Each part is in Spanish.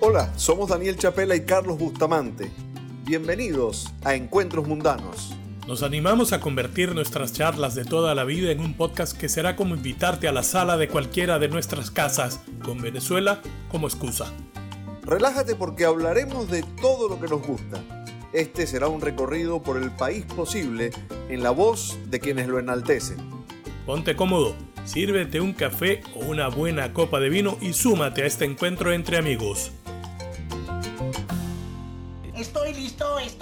Hola, somos Daniel Chapela y Carlos Bustamante. Bienvenidos a Encuentros Mundanos. Nos animamos a convertir nuestras charlas de toda la vida en un podcast que será como invitarte a la sala de cualquiera de nuestras casas, con Venezuela como excusa. Relájate porque hablaremos de todo lo que nos gusta. Este será un recorrido por el país posible en la voz de quienes lo enaltecen. Ponte cómodo, sírvete un café o una buena copa de vino y súmate a este encuentro entre amigos.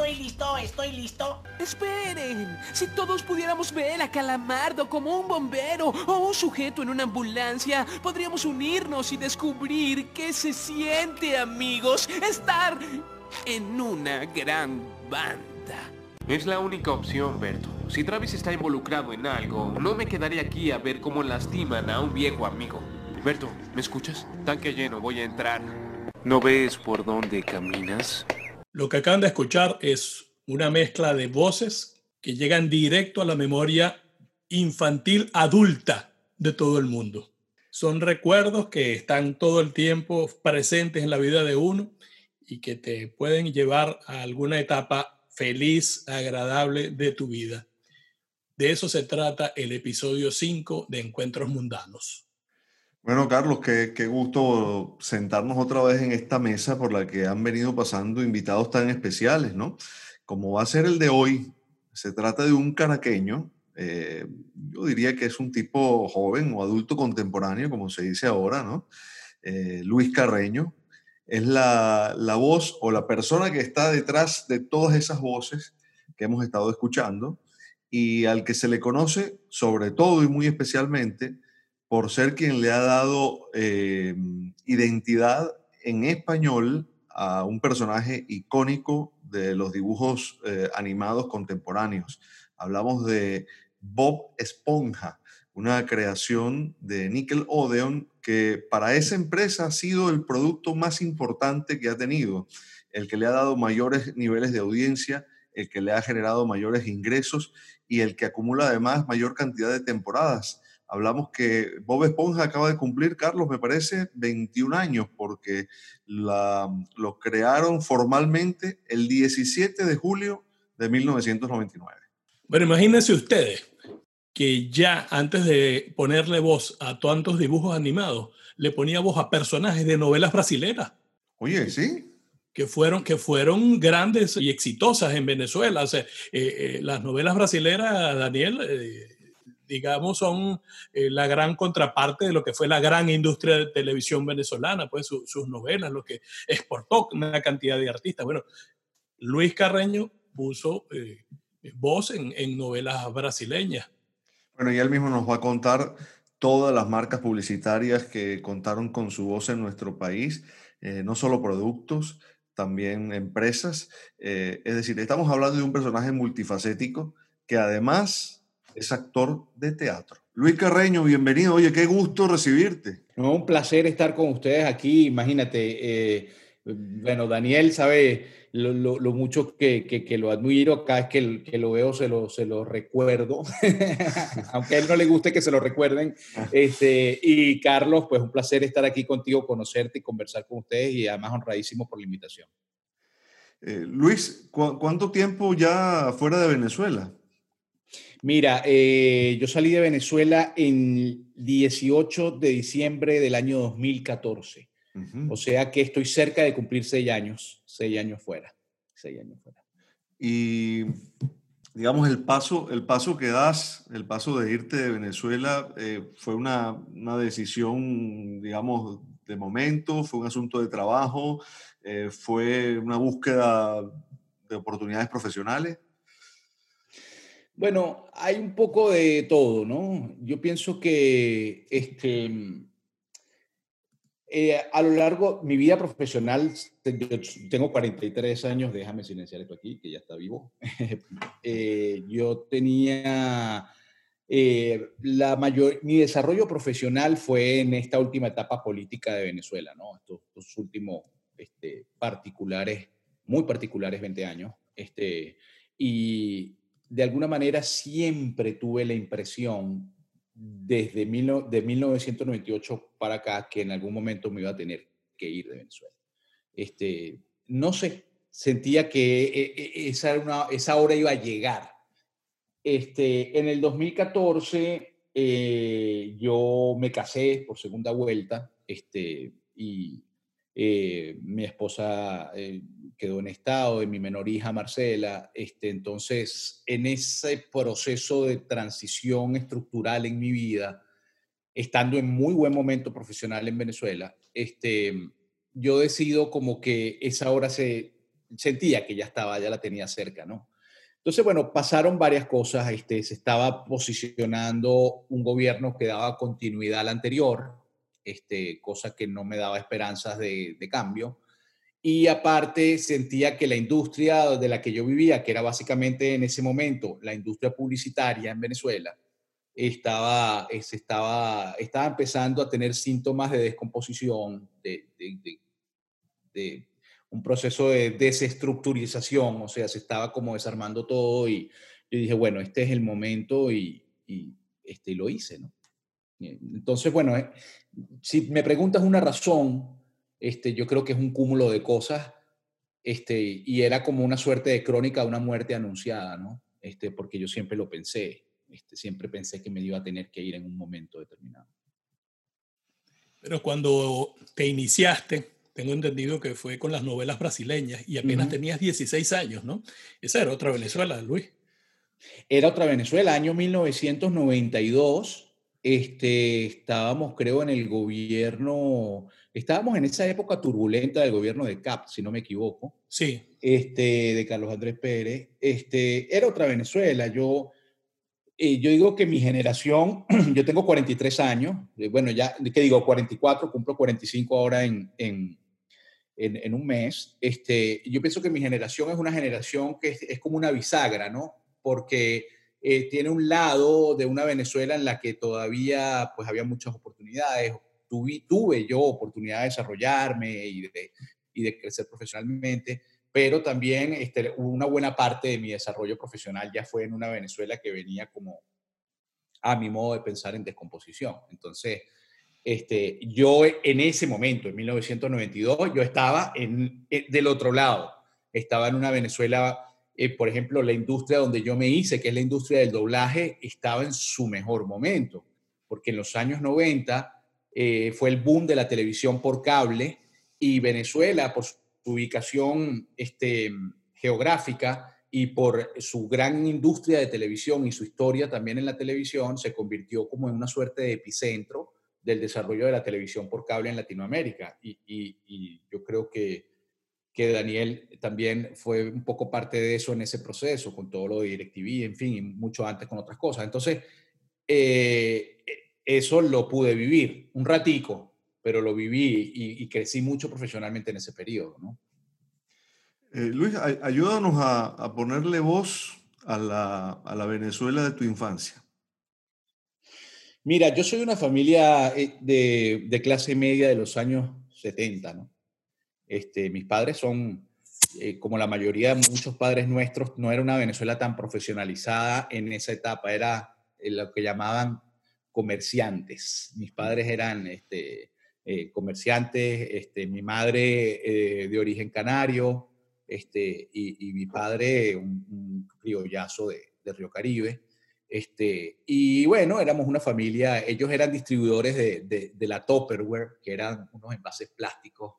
Estoy listo, estoy listo. Esperen, si todos pudiéramos ver a Calamardo como un bombero o un sujeto en una ambulancia, podríamos unirnos y descubrir qué se siente, amigos, estar en una gran banda. Es la única opción, Berto. Si Travis está involucrado en algo, no me quedaré aquí a ver cómo lastiman a un viejo amigo. Berto, ¿me escuchas? Tanque lleno, voy a entrar. ¿No ves por dónde caminas? Lo que acaban de escuchar es una mezcla de voces que llegan directo a la memoria infantil adulta de todo el mundo. Son recuerdos que están todo el tiempo presentes en la vida de uno y que te pueden llevar a alguna etapa feliz, agradable de tu vida. De eso se trata el episodio 5 de Encuentros Mundanos. Bueno, Carlos, qué, qué, gusto sentarnos otra vez en esta mesa por la que han venido pasando invitados tan especiales, ¿no? Como va a ser el de hoy, se trata de un caraqueño, eh, yo diría que es un tipo joven o adulto contemporáneo, como se dice ahora, ¿no? Eh, Luis Carreño, es la, la voz o la persona que está detrás de todas esas voces que hemos estado escuchando y al que se le conoce sobre todo y muy especialmente por ser quien le ha dado eh, identidad en español a un personaje icónico de los dibujos eh, animados contemporáneos. Hablamos de Bob Esponja, una creación de Nickel Odeon que para esa empresa ha sido el producto más importante que ha tenido, el que le ha dado mayores niveles de audiencia, el que le ha generado mayores ingresos y el que acumula además mayor cantidad de temporadas Hablamos que Bob Esponja acaba de cumplir, Carlos, me parece, 21 años, porque la, lo crearon formalmente el 17 de julio de 1999. Bueno, imagínense ustedes que ya antes de ponerle voz a tantos dibujos animados, le ponía voz a personajes de novelas brasileras. Oye, sí. Que fueron, que fueron grandes y exitosas en Venezuela. O sea, eh, eh, las novelas brasileras, Daniel, eh, digamos, son eh, la gran contraparte de lo que fue la gran industria de televisión venezolana, pues sus novelas, lo que exportó una cantidad de artistas. Bueno, Luis Carreño puso eh, voz en, en, novelas brasileñas. Bueno, y él mismo nos va a contar todas las marcas publicitarias que contaron con su voz en nuestro país, eh, no solo productos, también empresas. es decir, estamos hablando de un personaje multifacético que además es actor de teatro. Luis Carreño, bienvenido. Oye, qué gusto recibirte. No, un placer estar con ustedes aquí. Imagínate, eh, bueno, Daniel sabe lo, lo, mucho que, que, que, lo admiro. Cada vez que, que, lo veo se lo, se lo recuerdo, aunque a él no le guste que se lo recuerden. Ah. Este, y Carlos, pues un placer estar aquí contigo, conocerte y conversar con ustedes y además honradísimo por la invitación. Eh, Luis, ¿cu ¿cuánto tiempo ya fuera de Venezuela? Mira, eh, yo salí de Venezuela en 18 de diciembre del año 2014. Uh -huh. O sea que estoy cerca de cumplir seis años, seis años fuera, seis años fuera. Y digamos, el paso, el paso que das, el paso de irte de Venezuela, eh, fue una, una, decisión, digamos, de momento, fue un asunto de trabajo, eh, fue una búsqueda de oportunidades profesionales. Bueno, hay un poco de todo, ¿no? Yo pienso que este, eh, a lo largo mi vida profesional, tengo 43 años, déjame silenciar esto aquí, que ya está vivo. eh, yo tenía eh, la mayor, mi desarrollo profesional fue en esta última etapa política de Venezuela, ¿no? Estos, estos últimos este, particulares, muy particulares 20 años. Este, y de alguna manera siempre tuve la impresión desde de 1998 para acá que en algún momento me iba a tener que ir de Venezuela. Este, no sé, sentía que eh, eh, esa, esa hora iba a llegar. Este, en el 2014 yo me casé por segunda vuelta este, y mi esposa quedó en estado, de mi menor hija Marcela. Este, entonces, en ese proceso de transición estructural en mi vida, estando en muy buen momento profesional en Venezuela, este, yo decido como que esa hora se sentía que ya estaba, ya la tenía cerca, ¿no? Entonces, bueno, pasaron varias cosas. Este, se estaba posicionando un gobierno que daba continuidad al anterior, este, cosa que no me daba esperanzas de, cambio. Y aparte sentía que la industria de la que yo vivía, que era básicamente en ese momento la industria publicitaria en Venezuela, estaba, estaba, estaba empezando a tener síntomas de descomposición, de, de, un proceso de desestructurización, o sea, se estaba como desarmando todo y yo dije, bueno, este es el momento y, y este, lo hice, ¿no? Entonces, bueno, eh, si me preguntas una razón, este, yo creo que es un cúmulo de cosas, este, y era como una suerte de crónica de una muerte anunciada, ¿no? Este, porque yo siempre lo pensé, este, siempre pensé que me iba a tener que ir en un momento determinado. Pero cuando te iniciaste, tengo entendido que fue con las novelas brasileñas y apenas tenías 16 años, ¿no? Esa era otra Venezuela, Luis. Era otra Venezuela, año 1992. Este, estábamos, creo, en el gobierno, estábamos en esa época turbulenta del gobierno de CAP, si no me equivoco. Sí. Este, de Carlos Andrés Pérez. Este, era otra Venezuela. Yo eh, yo digo que mi generación, yo tengo 43 años, eh, bueno, ya, ¿qué digo? 44, cumplo 45 ahora en, en, en, un mes. Este, yo pienso que mi generación es una generación que es, como una bisagra, ¿no? Porque eh, tiene un lado de una Venezuela en la que todavía pues había muchas oportunidades. Tuve, tuve yo oportunidad de desarrollarme y de, y de crecer profesionalmente pero también este, una buena parte de mi desarrollo profesional ya fue en una Venezuela que venía como a mi modo de pensar en descomposición. Entonces, este, yo en ese momento, en 1992, yo estaba en, eh, del otro lado. Estaba en una Venezuela, eh, por ejemplo, la industria donde yo me hice, que es la industria del doblaje, estaba en su mejor momento, porque en los años 90 eh, fue el boom de la televisión por cable y Venezuela, por ubicación este, geográfica y por su gran industria de televisión y su historia también en la televisión, se convirtió como en una suerte de epicentro del desarrollo de la televisión por cable en Latinoamérica. Y, yo creo que, que, Daniel también fue un poco parte de eso en ese proceso, con todo lo de DirecTV, en fin, y mucho antes con otras cosas. Entonces, eh, eso lo pude vivir un ratico, pero lo viví y, crecí mucho profesionalmente en ese periodo. ¿no? Eh, Luis, ayúdanos a, ponerle voz a la, a la, Venezuela de tu infancia. Mira, yo soy de una familia eh, de, de, clase media de los años 70, ¿no? Este, mis padres son, eh, como la mayoría de muchos padres nuestros, no era una Venezuela tan profesionalizada en esa etapa, era lo que llamaban comerciantes. Mis padres eran este, eh, comerciantes, este, mi madre eh, de origen canario este, y, mi padre un, criollazo de, Río Caribe. Este, y bueno, éramos una familia, ellos eran distribuidores de, de, la Topperware, que eran unos envases plásticos,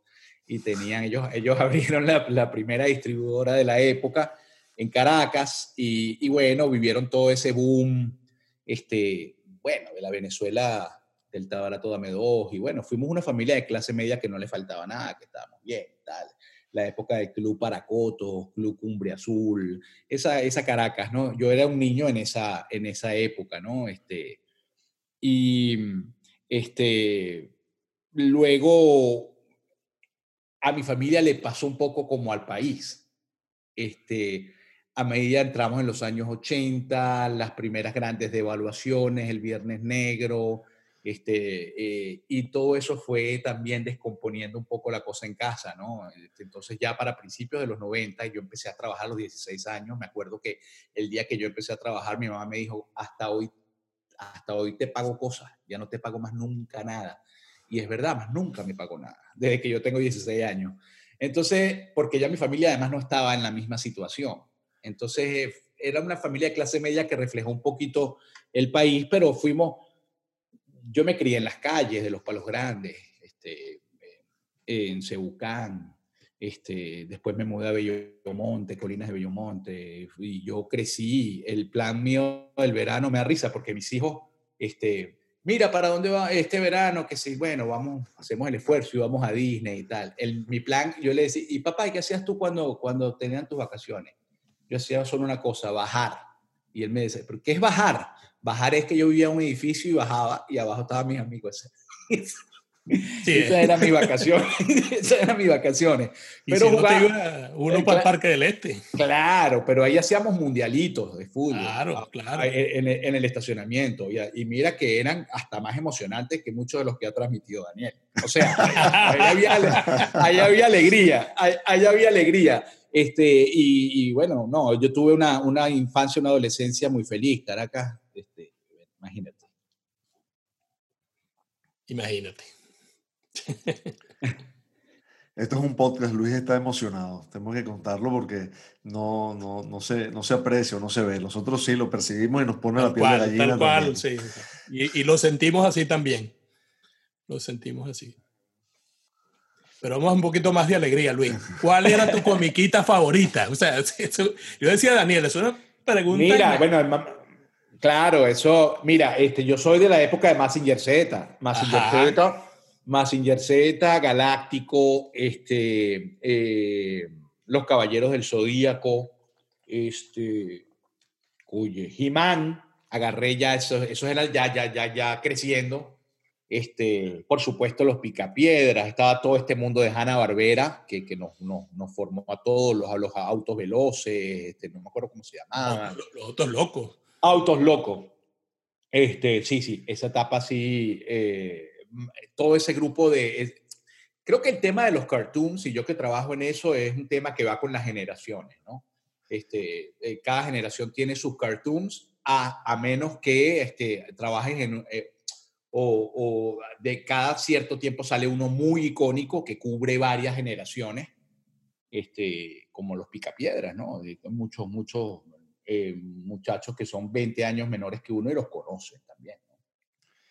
y tenían, ellos, ellos abrieron la, primera distribuidora de la época en Caracas, y, bueno, vivieron todo ese boom, este, bueno, de la Venezuela el Tabarato Dame Dos, y bueno, fuimos una familia de clase media que no le faltaba nada, que estábamos bien, tal. La época del Club Paracoto, Club Cumbre Azul, esa, esa Caracas, ¿no? Yo era un niño en esa, en esa época, ¿no? Este, y este, luego a mi familia le pasó un poco como al país. Este, a medida entramos en los años 80, las primeras grandes devaluaciones, el Viernes Negro, este, eh, y todo eso fue también descomponiendo un poco la cosa en casa, ¿no? Este, entonces ya para principios de los 90 yo empecé a trabajar a los 16 años. Me acuerdo que el día que yo empecé a trabajar, mi mamá me dijo, hasta hoy, hasta hoy te pago cosas, ya no te pago más nunca nada. Y es verdad, más nunca me pago nada, desde que yo tengo 16 años. Entonces, porque ya mi familia además no estaba en la misma situación. Entonces, era una familia de clase media que reflejó un poquito el país, pero fuimos, yo me crié en las calles de los Palos Grandes, este, en Cebucán, este, después me mudé a Bellomonte, Colinas de Bellomonte, y yo crecí. El plan mío del verano me da risa porque mis hijos, este, mira, ¿para dónde va este verano? Que sí, bueno, vamos, hacemos el esfuerzo y vamos a Disney y tal. El, mi plan, yo le decía, y papá, ¿qué hacías tú cuando, cuando tenían tus vacaciones? Yo hacía solo una cosa, bajar. Y él me decía, ¿pero qué es bajar? Bajar es que yo vivía en un edificio y bajaba y abajo estaban mis amigos. Sí. Esas eran mis vacaciones. Esas eran mis vacaciones. pero si uno para el Parque del Este. Claro, pero ahí hacíamos mundialitos de fútbol. Claro, claro. En, en, el estacionamiento. Y, mira que eran hasta más emocionantes que muchos de los que ha transmitido Daniel. O sea, ahí había, ahí había alegría. Ahí, había alegría. Este, y, y, bueno, no, yo tuve una, una infancia, una adolescencia muy feliz. Caracas, este, imagínate. Imagínate. Esto es un podcast, Luis está emocionado. Tenemos que contarlo porque no, no, no, se, no se aprecia o no se ve. Nosotros sí lo percibimos y nos pone la piel de gallina. Tal cual, sí. Y, y, lo sentimos así también. Lo sentimos así. Pero vamos a un poquito más de alegría, Luis. ¿Cuál era tu comiquita favorita? O sea, yo decía Daniel, es una pregunta. Mira, bueno, claro, eso, mira, este, yo soy de la época de Massinger Z. Massinger Z Massinger Z, Galáctico, este, eh, Los Caballeros del Zodíaco, este, oye, He-Man, agarré ya, eso, eso era ya, ya, ya, ya creciendo. Este, por supuesto, los Picapiedras, estaba todo este mundo de Hanna Barbera, que, que nos, nos, formó a todos, los, los autos veloces, este, no me acuerdo cómo se llamaban. Los, autos locos. Autos locos. Este, sí, sí, esa etapa sí. Eh, todo ese grupo de... creo que el tema de los cartoons, y yo que trabajo en eso, es un tema que va con las generaciones, ¿no? Este, eh, cada generación tiene sus cartoons, a, a menos que este, trabajen en... Eh, o, o, de cada cierto tiempo sale uno muy icónico que cubre varias generaciones, este, como los picapiedras, ¿no? muchos, muchos eh, muchachos que son 20 años menores que uno y los conocen también.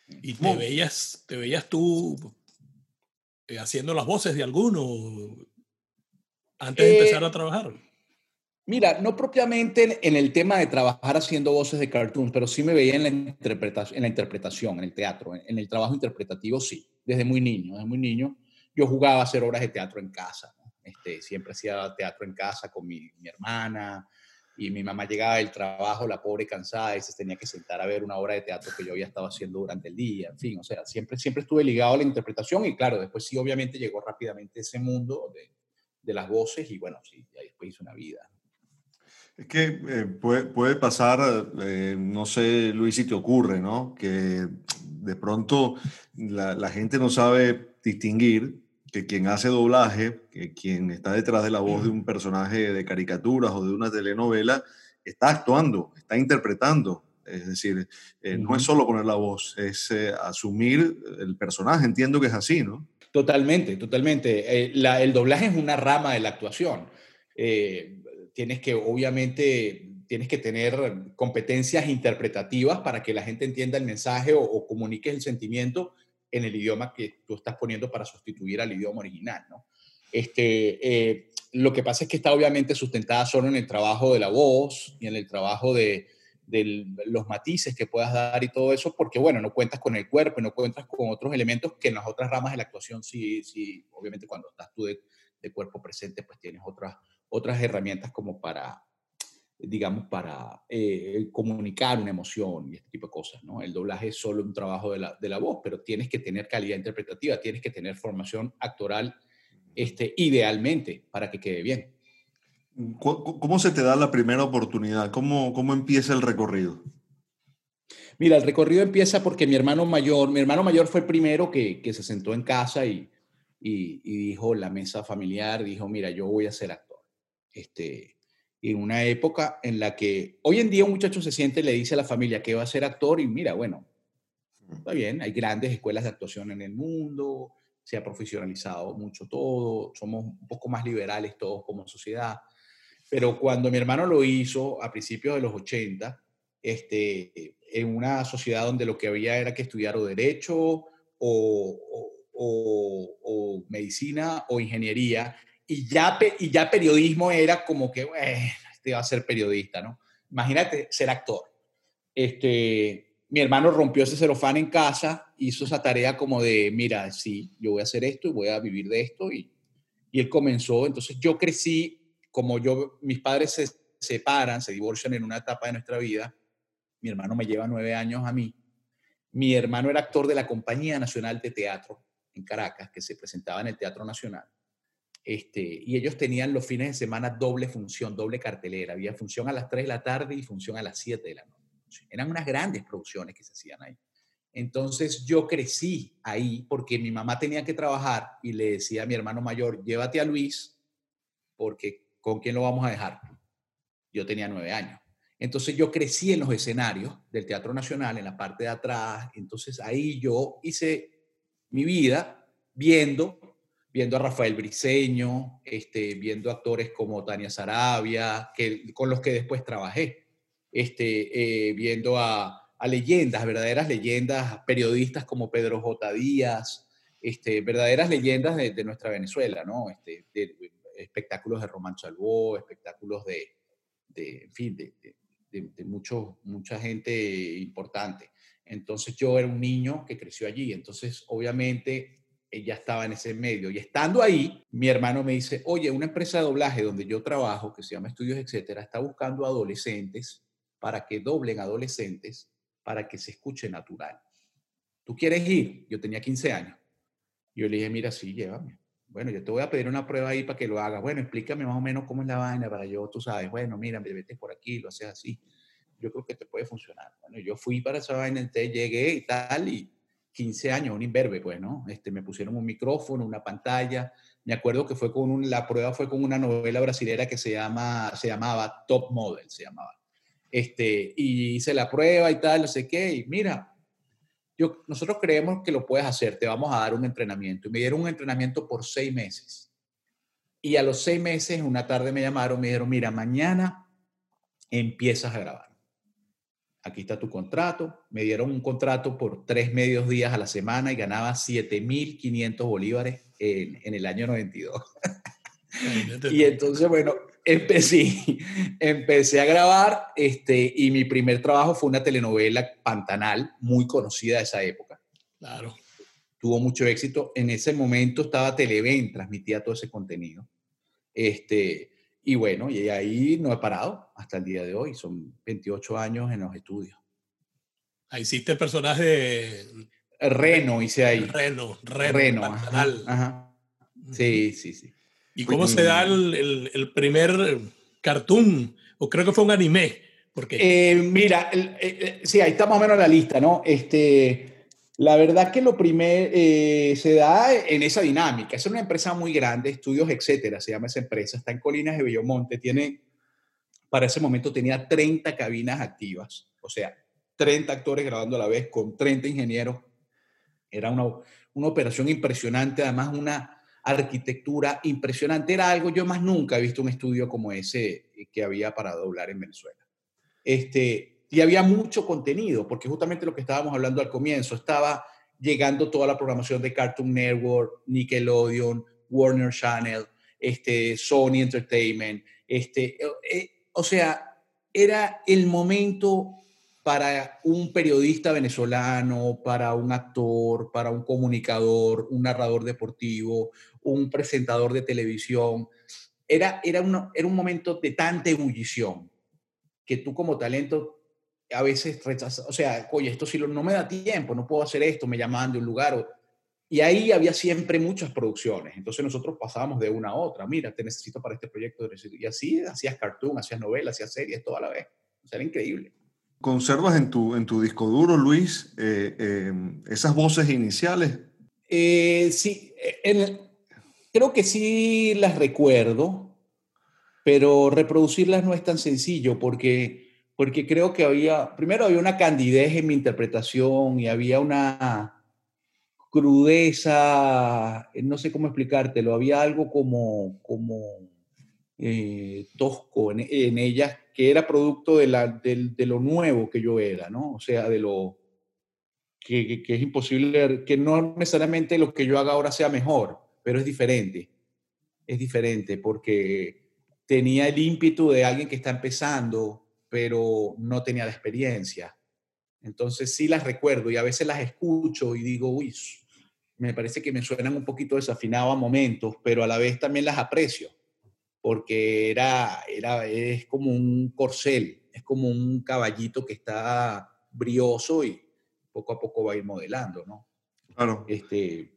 ¿Y te veías, te veías tú eh, haciendo las voces de alguno antes de empezar a eh, trabajar? Mira, no propiamente en el tema de trabajar haciendo voces de cartoons, pero sí me veía en la interpretación, en, la interpretación, en el teatro, en, el trabajo interpretativo, sí, desde muy niño, desde muy niño. Yo jugaba a hacer obras de teatro en casa, este, siempre hacía teatro en casa con mi, mi hermana, y mi mamá llegaba del trabajo, la pobre cansada, y se tenía que sentar a ver una obra de teatro que yo había estado haciendo durante el día, en fin, o sea, siempre, siempre estuve ligado a la interpretación y claro, después sí, obviamente llegó rápidamente ese mundo de, de las voces y bueno, sí, ahí después hice una vida. Es que eh, puede, puede, pasar, eh, no sé, Luis, si te ocurre, ¿no? Que de pronto la, la gente no sabe distinguir que quien hace doblaje, que quien está detrás de la voz de un personaje de caricaturas o de una telenovela, está actuando, está interpretando. Es decir, eh, no es solo poner la voz, es eh, asumir el personaje. Entiendo que es así, ¿no? Totalmente, totalmente. Eh, la, el doblaje es una rama de la actuación. tienes que, obviamente, tienes que tener competencias interpretativas para que la gente entienda el mensaje o, o comuniques el sentimiento en el idioma que tú estás poniendo para sustituir al idioma original, ¿no? Este, eh, lo que pasa es que está obviamente sustentada solo en el trabajo de la voz y en el trabajo de, los matices que puedas dar y todo eso, porque bueno, no cuentas con el cuerpo no cuentas con otros elementos que en las otras ramas de la actuación sí, sí obviamente cuando estás tú de, de cuerpo presente, pues tienes otras, otras herramientas como para, digamos, para eh, comunicar una emoción y este tipo de cosas, ¿no? El doblaje es solo un trabajo de la, de la, voz, pero tienes que tener calidad interpretativa, tienes que tener formación actoral, este, idealmente, para que quede bien. ¿Cómo se te da la primera oportunidad? ¿Cómo, cómo empieza el recorrido? Mira, el recorrido empieza porque mi hermano mayor, mi hermano mayor fue el primero que, que se sentó en casa y, y, y, dijo, la mesa familiar, dijo, mira, yo voy a ser actor. Este, en una época en la que hoy en día un muchacho se siente y le dice a la familia que va a ser actor y mira, bueno, está bien, hay grandes escuelas de actuación en el mundo, se ha profesionalizado mucho todo, somos un poco más liberales todos como sociedad. Pero cuando mi hermano lo hizo a principios de los 80, este, en una sociedad donde lo que había era que estudiar o derecho o, o, o, medicina o ingeniería, y ya, y ya periodismo era como que, bueno, este va a ser periodista, ¿no? Imagínate ser actor. Este, mi hermano rompió ese celofán en casa, hizo esa tarea como de, mira, sí, yo voy a hacer esto y voy a vivir de esto, y, y él comenzó. Entonces yo crecí, como yo, mis padres se separan, se divorcian en una etapa de nuestra vida, mi hermano me lleva nueve años a mí. Mi hermano era actor de la Compañía Nacional de Teatro en Caracas, que se presentaba en el Teatro Nacional. Este, y ellos tenían los fines de semana doble función, doble cartelera. Había función a las 3 de la tarde y función a las 7 de la noche. Eran unas grandes producciones que se hacían ahí. Entonces yo crecí ahí porque mi mamá tenía que trabajar y le decía a mi hermano mayor, llévate a Luis porque ¿con quién lo vamos a dejar? Yo tenía nueve años. Entonces yo crecí en los escenarios del Teatro Nacional, en la parte de atrás. Entonces ahí yo hice mi vida viendo, viendo a Rafael Briceño, este, viendo actores como Tania Sarabia, que, con los que después trabajé, este, eh, viendo a, leyendas, verdaderas leyendas, periodistas como Pedro J. Díaz, este, verdaderas leyendas de, nuestra Venezuela, ¿no? Este, espectáculos de Román Chalbó, espectáculos de, de en fin, de, de, mucho, mucha gente importante. Entonces yo era un niño que creció allí, entonces obviamente ella estaba en ese medio. Y estando ahí, mi hermano me dice, oye, una empresa de doblaje donde yo trabajo, que se llama Estudios, etcétera, está buscando adolescentes para que doblen adolescentes para que se escuche natural. ¿Tú quieres ir? Yo tenía 15 años. Yo le dije, mira, sí, llévame. Bueno, yo te voy a pedir una prueba ahí para que lo hagas. Bueno, explícame más o menos cómo es la vaina para yo, tú sabes, bueno, mira, me vete por aquí, lo haces así yo creo que te puede funcionar. Bueno, yo fui para esa vaina, llegué y tal, y 15 años, un imberbe, pues, ¿no? Este, me pusieron un micrófono, una pantalla. Me acuerdo que fue con un, la prueba fue con una novela brasilera que se, llama, se llamaba Top Model, se llamaba. Este, y hice la prueba y tal, no sé qué, y mira, yo, nosotros creemos que lo puedes hacer, te vamos a dar un entrenamiento. Y me dieron un entrenamiento por seis meses. Y a los seis meses, una tarde me llamaron, me dijeron, mira, mañana empiezas a grabar aquí está tu contrato. Me dieron un contrato por tres medios días a la semana y ganaba 7.500 bolívares en, en, el año 92. y entonces, bueno, empecé, empecé a grabar este, y mi primer trabajo fue una telenovela Pantanal, muy conocida de esa época. Claro. Tuvo mucho éxito. En ese momento estaba Televen, transmitía todo ese contenido. Este, y bueno, y ahí no he parado hasta el día de hoy. Son 28 años en los estudios. Ahí hiciste el personaje. Reno hice ahí. Reno, Reno. Reno. Sí, sí, sí. ¿Y cómo se da el, el, primer cartoon? O creo que fue un anime. Porque... Eh, mira, eh, eh, sí, ahí está más o menos la lista, ¿no? Este, la verdad que lo primero eh, se da en esa dinámica. Es una empresa muy grande, estudios, etcétera, se llama esa empresa. Está en Colinas de Bellomonte. Tiene, para ese momento tenía 30 cabinas activas, o sea, 30 actores grabando a la vez con 30 ingenieros. Era una, una operación impresionante, además una arquitectura impresionante. Era algo, yo más nunca he visto un estudio como ese que había para doblar en Venezuela. Este, y había mucho contenido, porque justamente lo que estábamos hablando al comienzo, estaba llegando toda la programación de Cartoon Network, Nickelodeon, Warner Channel, este, Sony Entertainment, este, eh, eh, o sea, era el momento para un periodista venezolano, para un actor, para un comunicador, un narrador deportivo, un presentador de televisión. Era, era, era un momento de tanta ebullición que tú como talento a veces rechaza, o sea, oye, esto sí no me da tiempo, no puedo hacer esto, me llamaban de un lugar. y ahí había siempre muchas producciones. Entonces nosotros pasábamos de una a otra. Mira, te necesito para este proyecto. Y así hacías cartoon, hacías novelas, hacías series, todo a la vez. O sea, era increíble. ¿Conservas en tu, en tu disco duro, Luis, eh, eh, esas voces iniciales? Eh, sí, creo que sí las recuerdo, pero reproducirlas no es tan sencillo porque porque creo que había, primero había una candidez en mi interpretación y había una, crudeza, eh, no sé cómo explicártelo, había algo como, como eh, tosco en, en, ellas que era producto de, la, de, de, lo nuevo que yo era, ¿no? O sea, de lo que, que, que es imposible, que no necesariamente lo que yo haga ahora sea mejor, pero es diferente, es diferente porque tenía el ímpetu de alguien que está empezando, pero no tenía la experiencia. Entonces sí las recuerdo y a veces las escucho y digo, uy, me parece que me suenan un poquito desafinados a momentos, pero a la vez también las aprecio, porque era, era, es como un corcel, es como un caballito que está brioso y poco a poco va a ir modelando, ¿no? Claro. Este,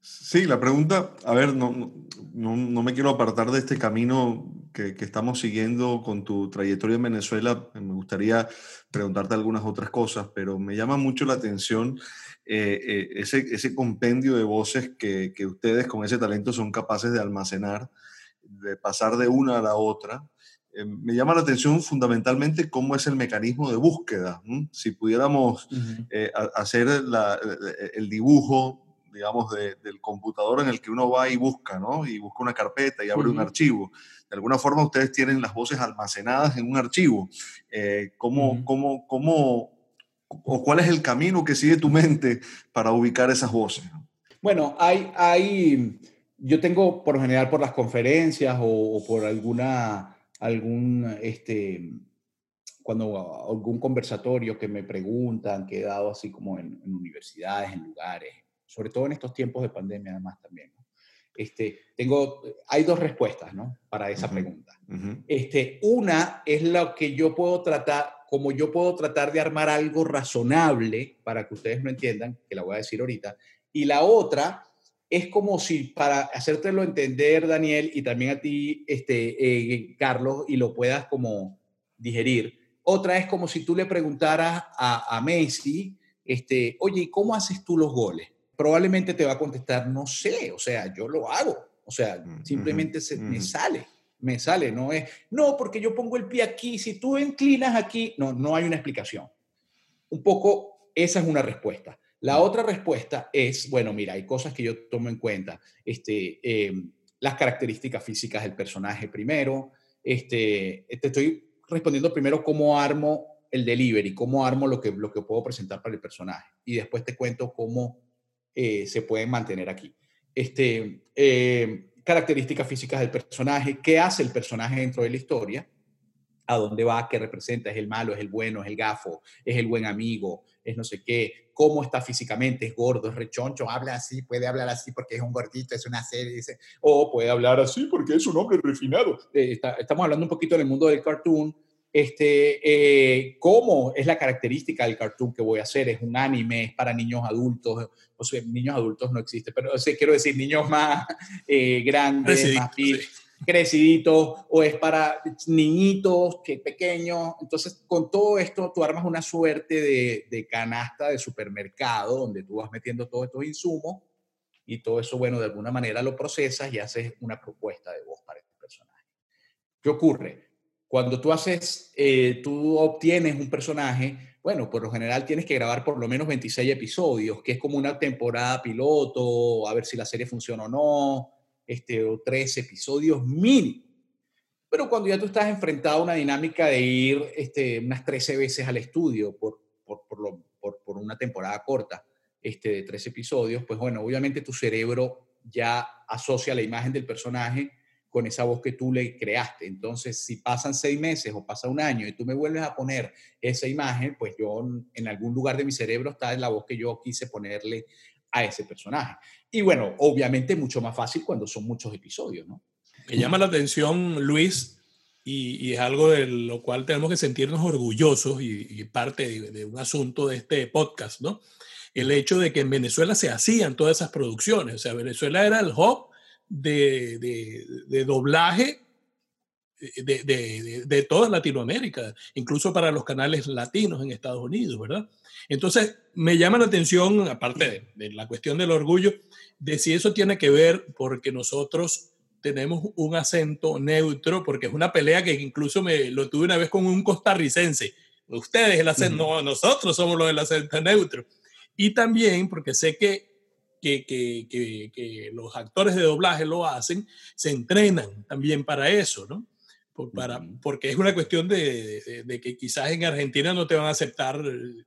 Sí, la pregunta, a ver, no, no, no, me quiero apartar de este camino que, que, estamos siguiendo con tu trayectoria en Venezuela. Me gustaría preguntarte algunas otras cosas, pero me llama mucho la atención eh, eh, ese, ese, compendio de voces que, que, ustedes con ese talento son capaces de almacenar, de pasar de una a la otra. Eh, me llama la atención fundamentalmente cómo es el mecanismo de búsqueda. ¿no? Si pudiéramos uh -huh. hacer la, el dibujo digamos, de, del computador en el que uno va y busca, ¿no? Y busca una carpeta y abre uh -huh. un archivo. De alguna forma ustedes tienen las voces almacenadas en un archivo. Eh, ¿cómo, uh -huh. cómo, ¿Cómo, o cuál es el camino que sigue tu mente para ubicar esas voces? Bueno, hay, hay yo tengo por general por las conferencias o, o por alguna, algún, este, cuando algún conversatorio que me preguntan, que he dado así como en, en universidades, en lugares, sobre todo en estos tiempos de pandemia además también. Este, tengo, hay dos respuestas ¿no? para esa uh -huh. pregunta. Uh -huh. este, una es lo que yo puedo tratar, como yo puedo tratar de armar algo razonable para que ustedes lo entiendan, que la voy a decir ahorita, y la otra es como si, para hacértelo entender, Daniel, y también a ti, este, eh, Carlos, y lo puedas como digerir, otra es como si tú le preguntaras a, a Messi, este, oye, ¿y cómo haces tú los goles? Probablemente te va a contestar, no sé, o sea, yo lo hago, o sea, simplemente se, me sale, me sale, no es, no, porque yo pongo el pie aquí, si tú inclinas aquí, no, no hay una explicación. Un poco, esa es una respuesta. La otra respuesta es, bueno, mira, hay cosas que yo tomo en cuenta, este, eh, las características físicas del personaje primero, este, te estoy respondiendo primero cómo armo el delivery, cómo armo lo que, lo que puedo presentar para el personaje, y después te cuento cómo eh, se pueden mantener aquí. Este, eh, características físicas del personaje, qué hace el personaje dentro de la historia, a dónde va, qué representa, es el malo, es el bueno, es el gafo, es el buen amigo, es no sé qué, cómo está físicamente, es gordo, es rechoncho, habla así, puede hablar así porque es un gordito, es una serie, o puede hablar así porque es un hombre refinado. Eh, está, estamos hablando un poquito del mundo del cartoon, este, eh, cómo es la característica del cartoon que voy a hacer. Es un anime, es para niños adultos, o sea, niños adultos no existe, pero o sea, quiero decir niños más eh, grandes, Crecidito, más sí. creciditos, o es para niñitos que pequeños. Entonces, con todo esto, tú armas una suerte de, de canasta de supermercado donde tú vas metiendo todos estos insumos y todo eso, bueno, de alguna manera lo procesas y haces una propuesta de voz para este personaje. ¿Qué ocurre? Cuando tú haces, eh, tú obtienes un personaje, bueno, por lo general tienes que grabar por lo menos 26 episodios, que es como una temporada piloto, a ver si la serie funciona o no, este, o tres episodios mínimo. Pero cuando ya tú estás enfrentado a una dinámica de ir este, unas 13 veces al estudio por, por, por, por una temporada corta este, de tres episodios, pues bueno, obviamente tu cerebro ya asocia la imagen del personaje con esa voz que tú le creaste. Entonces, si pasan seis meses o pasa un año y tú me vuelves a poner esa imagen, pues yo en algún lugar de mi cerebro está la voz que yo quise ponerle a ese personaje. Y bueno, obviamente mucho más fácil cuando son muchos episodios, ¿no? Me llama la atención, Luis, y, es algo de lo cual tenemos que sentirnos orgullosos y, y parte de, de, un asunto de este podcast, ¿no? El hecho de que en Venezuela se hacían todas esas producciones. O sea, Venezuela era el hub de, de, de doblaje de, de, toda Latinoamérica, incluso para los canales latinos en Estados Unidos, ¿verdad? Entonces, me llama la atención, aparte de, la cuestión del orgullo, de si eso tiene que ver porque nosotros tenemos un acento neutro, porque es una pelea que incluso me lo tuve una vez con un costarricense. Ustedes el acento, uh -huh. no, nosotros somos los del acento neutro. Y también porque sé que, que, que, que, que los actores de doblaje lo hacen, se entrenan también para eso, ¿no? Por, para, porque es una cuestión de, de- de que quizás en Argentina no te van a aceptar de,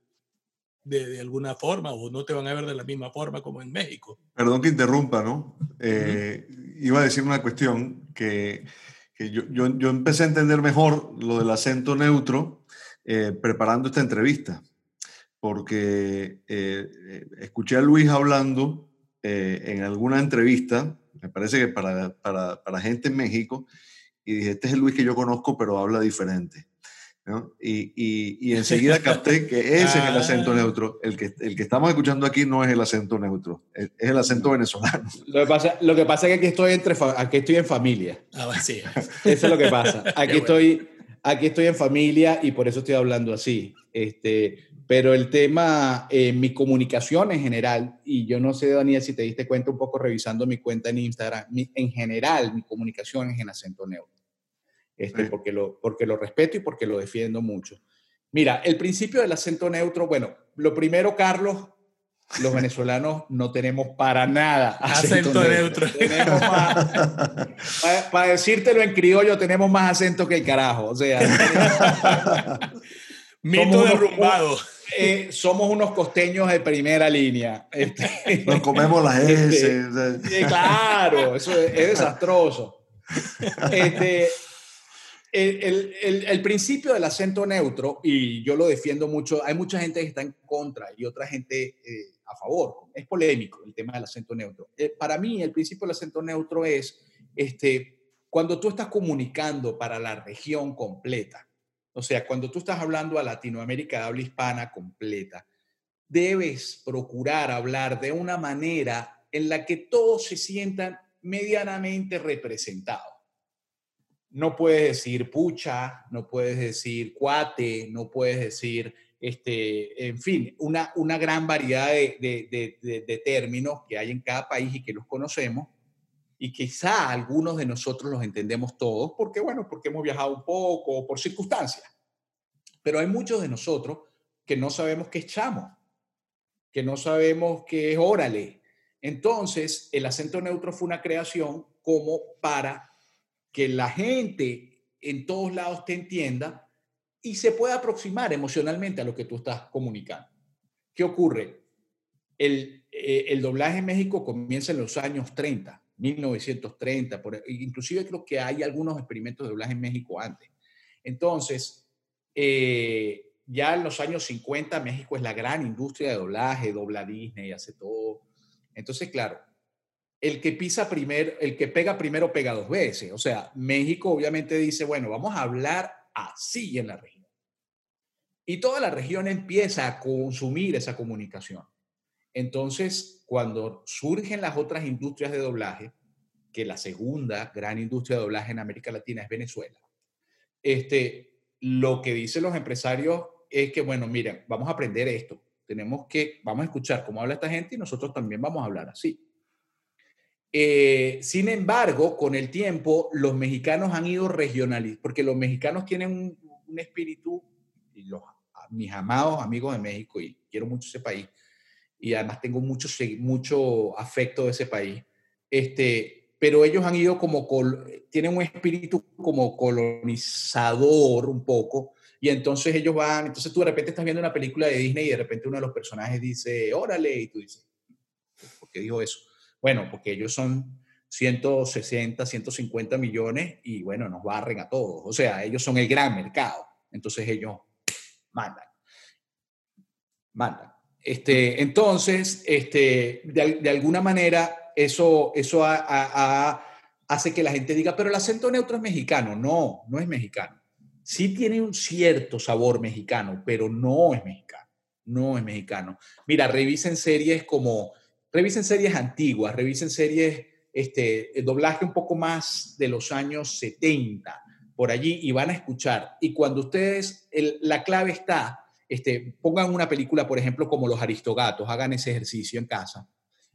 de alguna forma o no te van a ver de la misma forma como en México. Perdón que interrumpa, ¿no? Eh, Iba a decir una cuestión que, que yo, yo, yo empecé a entender mejor lo del acento neutro eh, preparando esta entrevista, porque eh, eh, escuché a Luis hablando eh, en alguna entrevista, me parece que para, para, para gente en México, y dije, este es el Luis que yo conozco, pero habla diferente. ¿no? Y, y, y enseguida capté que ese es el acento Ah. neutro. El que, el que estamos escuchando aquí no es el acento neutro, es, es el acento venezolano. Lo que pasa, lo que pasa es que aquí estoy, entre aquí estoy en familia. Ah, sí. Eso es lo que pasa. Aquí bueno. estoy, aquí estoy en familia y por eso estoy hablando así. Este, pero el tema, eh, mi comunicación en general, y yo no sé, Daniel, si te diste cuenta un poco revisando mi cuenta en Instagram, mi- en general mi comunicación es en acento neutro. Este, Sí. porque, lo, porque lo respeto y porque lo defiendo mucho. Mira, el principio del acento neutro, bueno, lo primero, Carlos, los venezolanos no tenemos para nada Acento neutro. Tenemos más, para, decírtelo en criollo, tenemos más acento que el carajo. O sea, Mito derrumbado. Eh, somos unos costeños de primera línea. Este, Nos comemos las Este, S. Sí, claro, eso es, es desastroso. Este, el, el- el- el principio del acento neutro, y yo lo defiendo mucho, hay mucha gente que está en contra y otra gente eh, a favor. Es polémico el tema del acento neutro. Eh, para mí, el principio del acento neutro es este, cuando tú estás comunicando para la región completa, o sea, cuando tú estás hablando a Latinoamérica de habla hispana completa, debes procurar hablar de una manera en la que todos se sientan medianamente representados. No puedes decir pucha, no puedes decir cuate, no puedes decir, este, en fin, una, una gran variedad de, de- de- de- términos que hay en cada país y que los conocemos. Y quizá algunos de nosotros los entendemos todos, porque bueno, porque hemos viajado un poco o por circunstancias. Pero hay muchos de nosotros que no sabemos qué es chamo, que no sabemos qué es órale. Entonces, el acento neutro fue una creación como para que la gente en todos lados te entienda y se pueda aproximar emocionalmente a lo que tú estás comunicando. ¿Qué ocurre? El, eh, el doblaje en México comienza en los años 30, 1930, por, inclusive creo que hay algunos experimentos de doblaje en México antes. Entonces, eh, ya en los años 50 México es la gran industria de doblaje, dobla Disney, hace todo. Entonces, claro, el que pisa primero, el que pega primero pega dos veces. O sea, México obviamente dice, bueno, vamos a hablar así en la región. Y toda la región empieza a consumir esa comunicación. Entonces, cuando surgen las otras industrias de doblaje, que la segunda gran industria de doblaje en América Latina es Venezuela, este, lo que dicen los empresarios es que, bueno, miren, vamos a aprender esto. Tenemos que, vamos a escuchar cómo habla esta gente y nosotros también vamos a hablar así. Eh, sin embargo, con el tiempo, los mexicanos han ido regionalizando, porque los mexicanos tienen un, un espíritu, y los, mis amados amigos de México, y quiero mucho ese país, y además tengo mucho, mucho afecto de ese país, este, pero ellos han ido como, tienen un espíritu como colonizador un poco, y entonces ellos van, entonces tú de repente estás viendo una película de Disney y de repente uno de los personajes dice, órale, y tú dices, ¿por qué dijo eso? Bueno, porque ellos son 160, 150 millones y bueno, nos barren a todos. O sea, ellos son el gran mercado. Entonces ellos mandan. Mandan. Este, entonces, este, de, alguna manera, eso, eso hace que la gente diga, pero el acento neutro es mexicano. No, no es mexicano. Sí tiene un cierto sabor mexicano, pero no es mexicano. No es mexicano. Mira, revisen series como revisen series antiguas, revisen series, este, doblaje un poco más de los años 70, por allí, y van a escuchar. Y cuando ustedes, la clave está, este, pongan una película, por ejemplo, como Los Aristogatos, hagan ese ejercicio en casa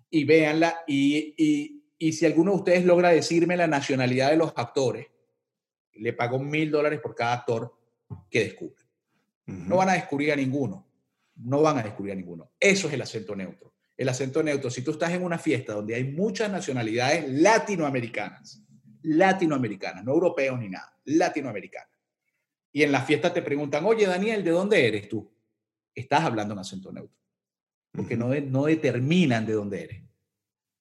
y véanla, y, y, y si alguno de ustedes logra decirme la nacionalidad de los actores, le pago mil dólares por cada actor que descubre. Uh -huh. No van a descubrir a ninguno no van a descubrir a ninguno. Eso es el acento neutro. El acento neutro, si tú estás en una fiesta donde hay muchas nacionalidades latinoamericanas, latinoamericanas, no europeos ni nada, latinoamericanas, y en la fiesta te preguntan, oye Daniel, ¿de dónde eres tú? Estás hablando en acento neutro, porque no, no determinan de dónde eres.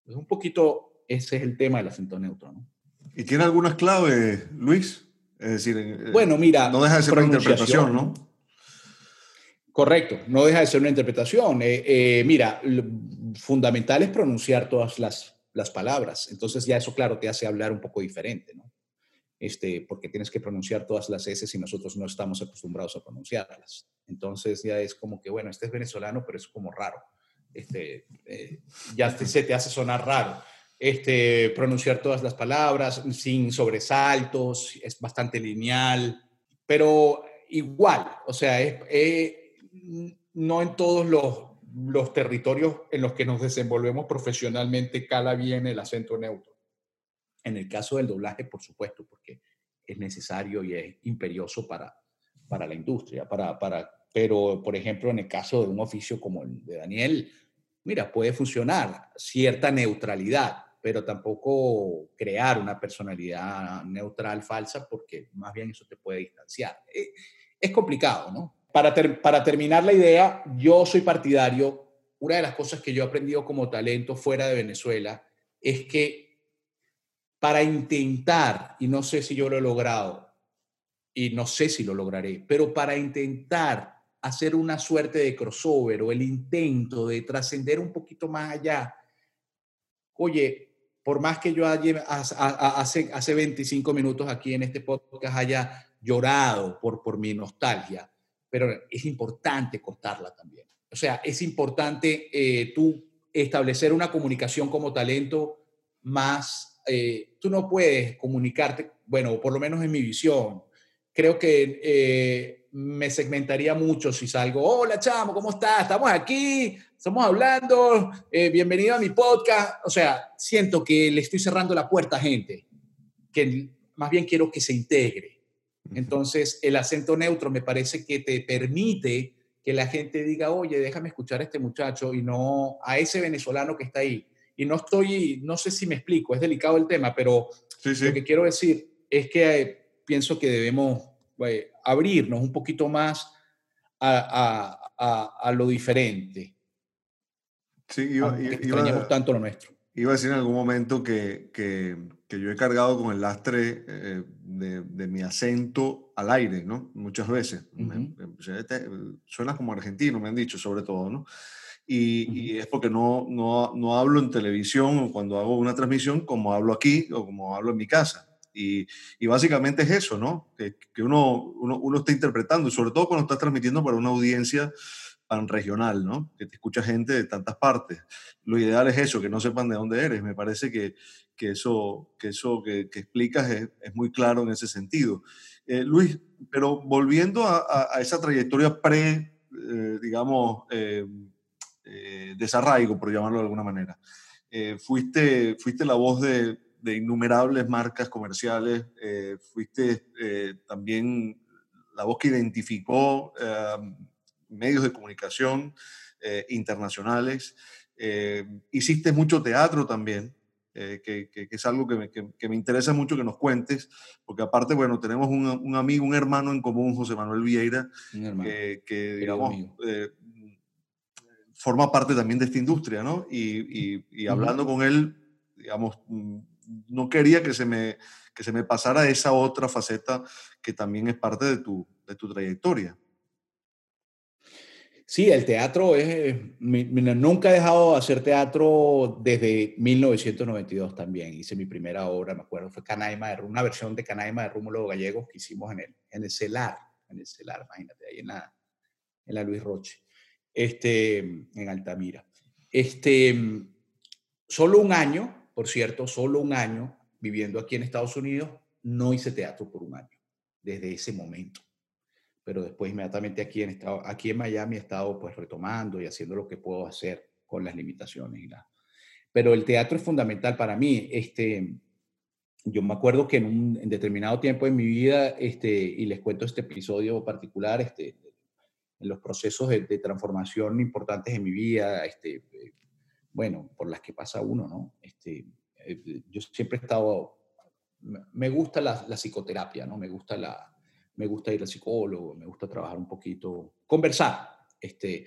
Es un poquito, ese es el tema del acento neutro. ¿no? ¿Y tiene algunas claves, Luis? Es decir, eh, bueno, mira, no deja de ser una interpretación, ¿no? Correcto, no deja de ser una interpretación. Eh, eh, mira, fundamental es pronunciar todas las, las, palabras. Entonces ya eso, claro, te hace hablar un poco diferente, ¿no? Este, porque tienes que pronunciar todas las S y nosotros no estamos acostumbrados a pronunciarlas. Entonces ya es como que, bueno, este es venezolano, pero es como raro. Este, ya se te hace sonar raro este, pronunciar todas las palabras sin sobresaltos, es bastante lineal, pero igual, o sea, no en todos los, los territorios en los que nos desenvolvemos profesionalmente cala bien el acento neutro. En el caso del doblaje, por supuesto, porque es necesario y es imperioso para, para la industria, para, para, pero por ejemplo, en el caso de un oficio como el de Daniel, mira, puede funcionar cierta neutralidad, pero tampoco crear una personalidad neutral falsa porque más bien eso te puede distanciar. Eh, es complicado, ¿no? Para, para terminar la idea, yo soy partidario, una de las cosas que yo he aprendido como talento fuera de Venezuela es que para intentar, y no sé si yo lo he logrado, y no sé si lo lograré, pero para intentar hacer una suerte de crossover o el intento de trascender un poquito más allá. Oye, por más que yo haya, hace, hace 25 minutos aquí en este podcast haya llorado por, por mi nostalgia, pero es importante contarla también. O sea, es importante eh, tú establecer una comunicación como talento más, eh, tú no puedes comunicarte, bueno, por lo menos en mi visión, creo que eh, me segmentaría mucho si salgo, hola chamo, ¿cómo estás? Estamos aquí, estamos hablando, eh, bienvenido a mi podcast. O sea, siento que le estoy cerrando la puerta a gente, que más bien quiero que se integre. Entonces, el acento neutro me parece que te permite que la gente diga, oye, déjame escuchar a este muchacho y no a ese venezolano que está ahí. Y no estoy, no sé si me explico, es delicado el tema, pero lo que quiero decir es que eh, pienso que debemos eh, abrirnos un poquito más a, a, a, lo diferente. Sí, iba, iba, tanto lo nuestro. Iba a decir en algún momento que, que, que yo he cargado con el lastre eh, de, de, mi acento al aire, ¿no? Muchas veces. suena como argentino, me han dicho, sobre todo, ¿no? Y, y, es porque no, no, no hablo en televisión o cuando hago una transmisión como hablo aquí o como hablo en mi casa. Y, y, básicamente es eso, ¿no? Que, que uno, uno, uno, está interpretando, sobre todo cuando estás transmitiendo para una audiencia tan regional, ¿no? Que te escucha gente de tantas partes. Lo ideal es eso, que no sepan de dónde eres. Me parece que, que eso que, eso que, que explicas es, es, muy claro en ese sentido. Eh, Luis, pero volviendo a, a, a esa trayectoria pre, eh, digamos, eh, eh, desarraigo, por llamarlo de alguna manera. Eh, fuiste, fuiste la voz de, de innumerables marcas comerciales, eh, fuiste eh, también la voz que identificó eh, medios de comunicación eh, internacionales, eh, hiciste mucho teatro también, que, que, que, es algo que me, que me, interesa mucho que nos cuentes, porque aparte, bueno, tenemos un, un amigo, un hermano en común, José Manuel Vieira, que, digamos, forma parte también de esta industria, ¿no? Y, y, y hablando uh -huh. con él, digamos, mm, no quería que se me, que se me pasara esa otra faceta que también es parte de tu, de tu trayectoria. Sí, el teatro es, nunca he dejado de hacer teatro desde 1992 también. Hice mi primera obra, me acuerdo, fue Canaima de, una versión de Canaima de Rúmulo Gallegos que hicimos en el, en el CELAR, en el CELAR, imagínate, ahí en la, en la Luis Roche, este, en Altamira. Este, solo un año por cierto, solo un año viviendo aquí en Estados Unidos, no hice teatro por un año, desde ese momento. Pero después inmediatamente aquí en, estado, aquí en Miami he estado pues retomando y haciendo lo que puedo hacer con las limitaciones. Y la... Pero el teatro es fundamental para mí. Este, yo me acuerdo que en un determinado tiempo en mi vida, este, y les cuento este episodio particular, este, los procesos de, transformación importantes en mi vida, este, eh, bueno, por las que pasa uno, ¿no? Este, eh, yo siempre he estado, me gusta la, la, psicoterapia, ¿no? Me gusta, la, me gusta ir al psicólogo, me gusta trabajar un poquito, conversar. Este,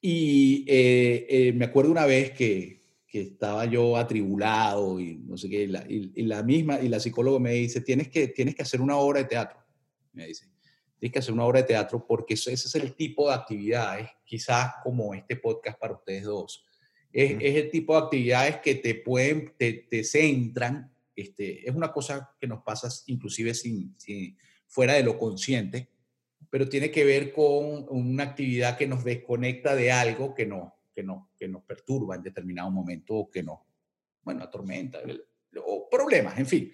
y eh, me acuerdo una vez que, que, estaba yo atribulado y no sé qué, y la, y la, misma, y la psicóloga me dice, tienes que, tienes que hacer una obra de teatro, me dice tienes que hacer una obra de teatro porque ese es el tipo de actividades, quizás como este podcast para ustedes dos, es, es el tipo de actividades que te pueden, te, te, centran, este, es una cosa que nos pasa inclusive sin, fuera de lo consciente, pero tiene que ver con una actividad que nos desconecta de algo que, no, que, no, que nos perturba en determinado momento o que nos, bueno, atormenta, o problemas, en fin.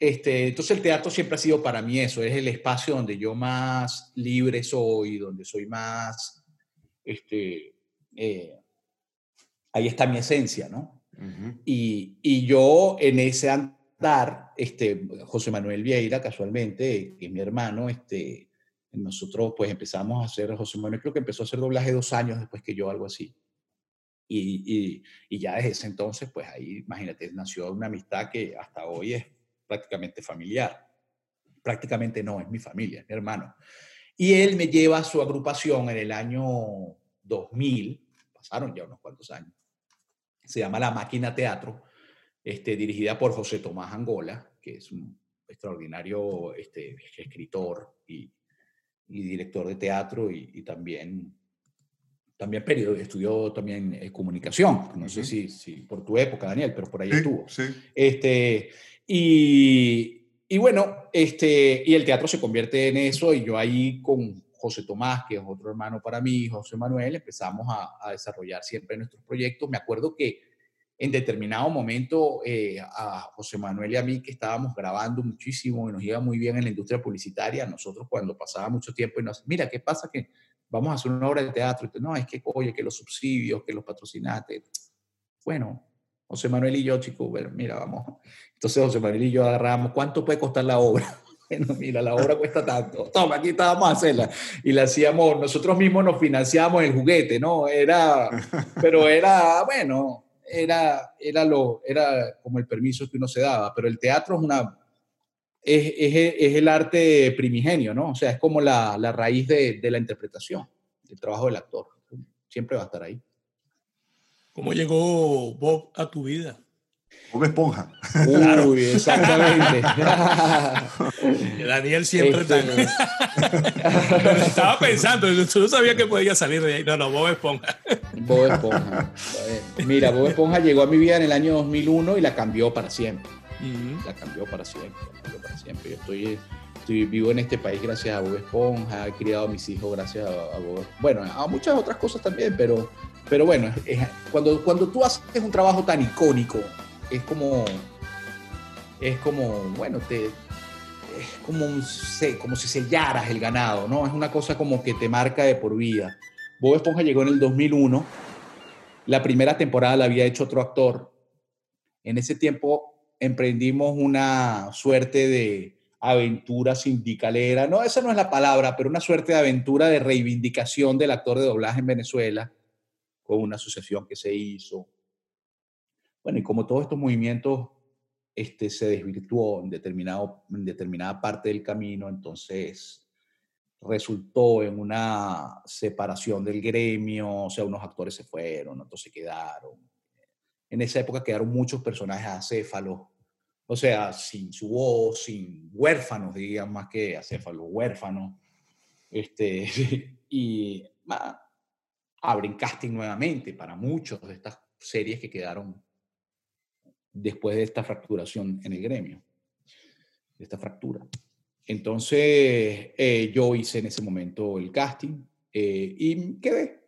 Este, entonces el teatro siempre ha sido para mí eso, es el espacio donde yo más libre soy, donde soy más, este, eh, ahí está mi esencia, ¿no? y, y, yo en ese andar, este, José Manuel Vieira, casualmente, que es mi hermano, este, nosotros pues empezamos a hacer, José Manuel creo que empezó a hacer doblaje dos años después que yo, algo así. Y, y, y ya desde ese entonces, pues ahí, imagínate, nació una amistad que hasta hoy es prácticamente familiar. Prácticamente no, es mi familia, es mi hermano. Y él me lleva a su agrupación en el año 2000, pasaron ya unos cuantos años, se llama La Máquina Teatro, este, dirigida por José Tomás Angola, que es un extraordinario este, escritor y, director de teatro y, también, también estudió también eh, comunicación, no sé si, si, por tu época, Daniel, pero por ahí estuvo. Sí. Este, y, y, bueno, este, y el teatro se convierte en eso y yo ahí con José Tomás, que es otro hermano para mí, José Manuel, empezamos a, desarrollar siempre nuestros proyectos. Me acuerdo que en determinado momento eh, a José Manuel y a mí que estábamos grabando muchísimo y nos iba muy bien en la industria publicitaria, nosotros cuando pasaba mucho tiempo y nos, mira, ¿qué pasa que vamos a hacer una obra de teatro? Y no, es que, oye, que los subsidios, que los patrocinantes. Bueno, José Manuel y yo, chicos, mira, vamos. Entonces José Manuel y yo agarramos, ¿cuánto puede costar la obra? Bueno, mira, la obra cuesta tanto. Toma, aquí estábamos a hacerla. Y la hacíamos, nosotros mismos nos financiamos el juguete, ¿no? Era, pero era, bueno, era, era, lo, era como el permiso que uno se daba. Pero el teatro es una, es, es, es el arte primigenio, ¿no? O sea, es como la, la raíz de, de la interpretación, del trabajo del actor. Siempre va a estar ahí. ¿Cómo llegó Bob a tu vida? Bob Esponja. Claro, exactamente. Daniel siempre este... Estaba pensando, yo no sabía que podía salir de ahí. No, no, Bob Esponja. Bob Esponja. Mira, Bob Esponja llegó a mi vida en el año 2001 y la cambió para siempre. La cambió para siempre. La cambió para siempre. Yo estoy, estoy vivo en este país gracias a Bob Esponja, he criado a mis hijos gracias a, a Bob Bueno, a muchas otras cosas también, pero pero bueno, cuando, cuando tú haces un trabajo tan icónico, es como, es como, bueno, te, es como, como si sellaras el ganado, ¿no? Es una cosa como que te marca de por vida. Bob Esponja llegó en el 2001, la primera temporada la había hecho otro actor. En ese tiempo emprendimos una suerte de aventura sindicalera, no, esa no es la palabra, pero una suerte de aventura de reivindicación del actor de doblaje en Venezuela con una asociación que se hizo. Bueno, y como todos estos movimientos este, se desvirtuó en, determinado, en determinada parte del camino, entonces resultó en una separación del gremio, o sea, unos actores se fueron, otros se quedaron. En esa época quedaron muchos personajes acéfalos, o sea, sin su voz, sin huérfanos, digan más que acéfalos, huérfanos. Este, y abren casting nuevamente para muchos de estas series que quedaron después de esta fracturación en el gremio, de esta fractura. Entonces, eh, yo hice en ese momento el casting eh, y quedé.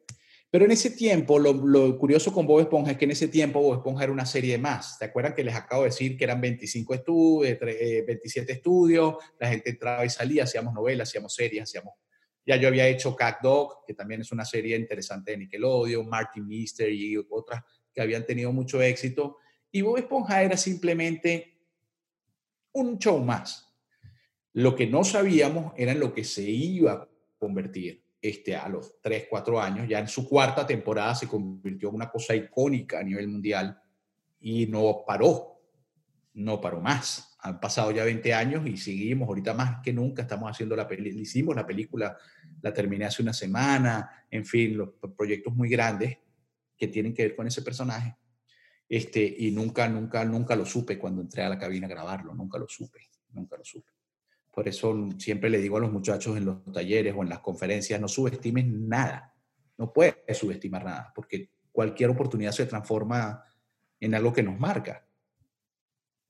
Pero en ese tiempo, lo, curioso con Bob Esponja es que en ese tiempo Bob Esponja era una serie más. ¿Se acuerdan que les acabo de decir que eran 25 estudios, 27 estudios? La gente entraba y salía, hacíamos novelas, hacíamos series, hacíamos ya yo había hecho Cat Dog, que también es una serie interesante de Nickelodeon, Martin Mister y otras que habían tenido mucho éxito. Y Bob Esponja era simplemente un show más. Lo que no sabíamos era en lo que se iba a convertir. este, a los 3, 4 años. Ya en su cuarta temporada se convirtió en una cosa icónica a nivel mundial y no paró, no paró más. Han pasado ya 20 años y seguimos, ahorita más que nunca estamos haciendo la película, hicimos la película, la terminé hace una semana, en fin, los proyectos muy grandes que tienen que ver con ese personaje. Este, y nunca, nunca, nunca lo supe cuando entré a la cabina a grabarlo, nunca lo supe, nunca lo supe. Por eso siempre le digo a los muchachos en los talleres o en las conferencias, no subestimes nada, no puedes subestimar nada, porque cualquier oportunidad se transforma en algo que nos marca.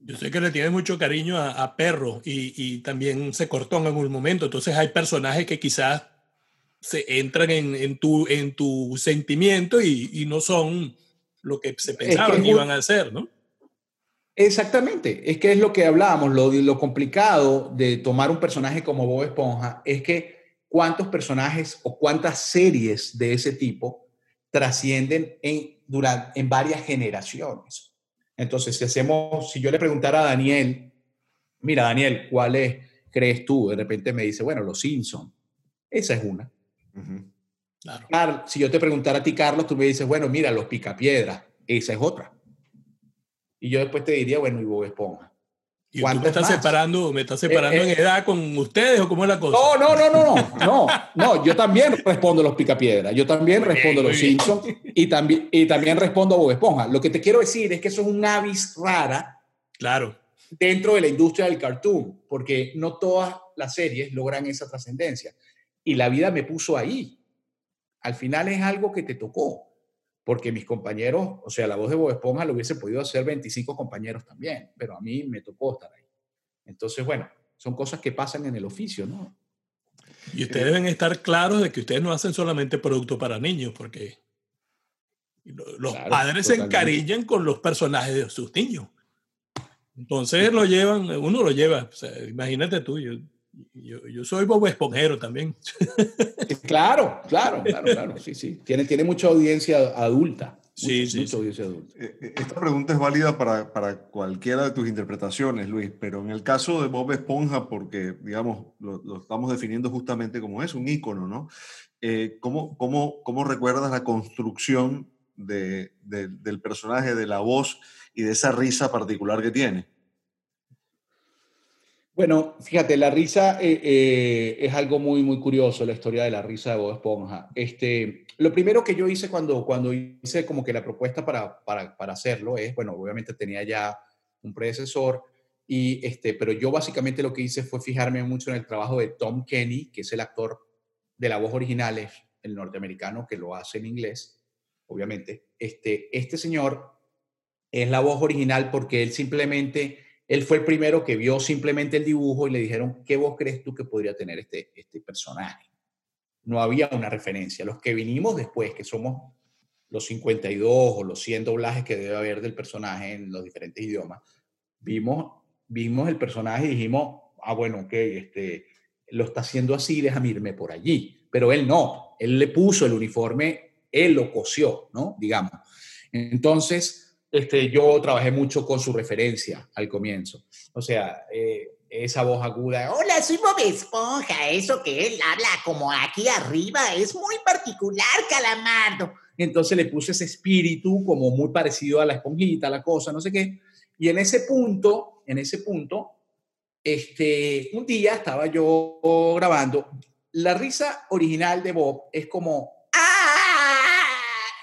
Yo sé que le tienes mucho cariño a, Perro y, y, también se cortó en algún momento, entonces hay personajes que quizás se entran en, en tu, en tu sentimiento y, y, no son lo que se pensaba que, iban a ser, ¿no? Exactamente, es que es lo que hablábamos, lo, lo complicado de tomar un personaje como Bob Esponja es que cuántos personajes o cuántas series de ese tipo trascienden en, durante, en varias generaciones. Entonces, si hacemos, si yo le preguntara a Daniel, mira Daniel, ¿cuál es, crees tú? De repente me dice, bueno, Los Simpson. Esa es una. claro. Si yo te preguntara a ti, Carlos, tú me dices, bueno, mira, Los Picapiedras. Esa es otra. Y yo después te diría, bueno, y Bob Esponja. ¿Y me estás separando, me estás separando eh, en eh, edad con ustedes o cómo es la cosa? No, no, no, no, no, no, yo también respondo los picapiedras, yo también respondo los Simpsons y también, y también respondo a Bob Esponja. Lo que te quiero decir es que eso es un avis rara claro. dentro de la industria del cartoon, porque no todas las series logran esa trascendencia. Y la vida me puso ahí. Al final es algo que te tocó porque mis compañeros, o sea, la voz de Bob Esponja lo hubiese podido hacer 25 compañeros también, pero a mí me tocó estar ahí. Entonces, bueno, son cosas que pasan en el oficio, ¿no? Y ustedes deben estar claros de que ustedes no hacen solamente producto para niños, porque los padres se encariñan con los personajes de sus niños. Entonces lo llevan, uno lo lleva, o sea, imagínate tú, yo, yo, yo, soy Bobo Esponjero también. Claro, claro, claro, claro. Sí, sí. Tiene, tiene mucha audiencia adulta. Sí, sí. Mucha audiencia adulta. Eh, eh, esta pregunta es válida para, para, cualquiera de tus interpretaciones, Luis, pero en el caso de Bob Esponja, porque, digamos, lo, lo estamos definiendo justamente como es, un ícono, ¿no? Eh, ¿cómo, cómo, ¿Cómo recuerdas la construcción de, de, del personaje, de la voz y de esa risa particular que tiene? Bueno, fíjate, la risa eh, eh, es algo muy, muy curioso, la historia de la risa de Bob Esponja. Este, lo primero que yo hice cuando, cuando hice como que la propuesta para, para, para hacerlo es, bueno, obviamente tenía ya un predecesor, y este, pero yo básicamente lo que hice fue fijarme mucho en el trabajo de Tom Kenny, que es el actor de la voz original, el norteamericano que lo hace en inglés, obviamente. Este, este señor es la voz original porque él simplemente él fue el primero que vio simplemente el dibujo y le dijeron, ¿qué voz crees tú que podría tener este, este personaje? No había una referencia. Los que vinimos después, que somos los 52 o los 100 doblajes que debe haber del personaje en los diferentes idiomas, vimos, vimos el personaje y dijimos, ah, bueno, ok, este, lo está haciendo así, déjame irme por allí. Pero él no, él le puso el uniforme, él lo cosió, ¿no? Digamos. Entonces, este, yo trabajé mucho con su referencia al comienzo. O sea, eh, esa voz aguda. Hola, soy Bob Esponja. Eso que él habla como aquí arriba es muy particular, Calamardo. Entonces le puse ese espíritu como muy parecido a la esponjita, la cosa, no sé qué. Y en ese punto, en ese punto, este, un día estaba yo grabando. La risa original de Bob es como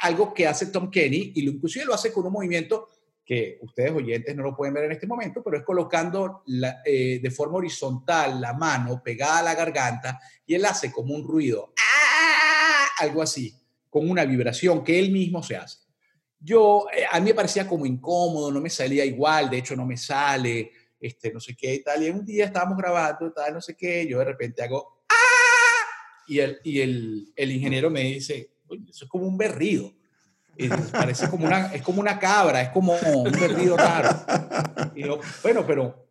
algo que hace Tom Kenny y lo, inclusive lo hace con un movimiento que ustedes oyentes no lo pueden ver en este momento, pero es colocando la, eh, de forma horizontal la mano pegada a la garganta y él hace como un ruido, ¡ah! algo así, con una vibración que él mismo se hace. Yo, eh, a mí me parecía como incómodo, no me salía igual, de hecho no me sale, este, no sé qué y tal, y un día estábamos grabando, tal, no sé qué, yo de repente hago, ¡ah! Y el, y el, el ingeniero me dice, eso es como un berrido. parece como una, es como una cabra, es como un berrido raro. Y bueno, pero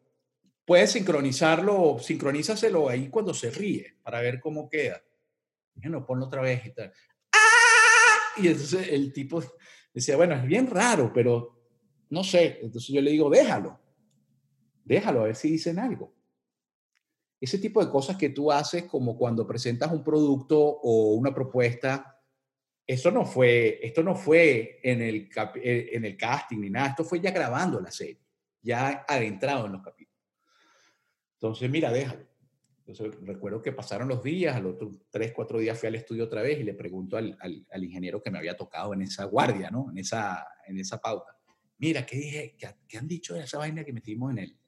puedes sincronizarlo, sincronízaselo ahí cuando se ríe para ver cómo queda. Bueno, ponlo otra vez y tal. ¡Ah! Y entonces el tipo decía, bueno, es bien raro, pero no sé. Entonces yo le digo, déjalo. Déjalo a ver si dicen algo. ese tipo de cosas que tú haces como cuando presentas un producto o una propuesta, eso no fue, esto no fue en el, eh, en el casting ni nada, esto fue ya grabando la serie, ya adentrado en los capítulos. Entonces, mira, déjalo. Entonces, recuerdo que pasaron los días, al otro tres, cuatro días fui al estudio otra vez y le pregunto al, al, ingeniero que me había tocado en esa guardia, ¿no? En esa, en esa pauta. Mira, ¿qué, dije, qué, han dicho de esa vaina que metimos en, el,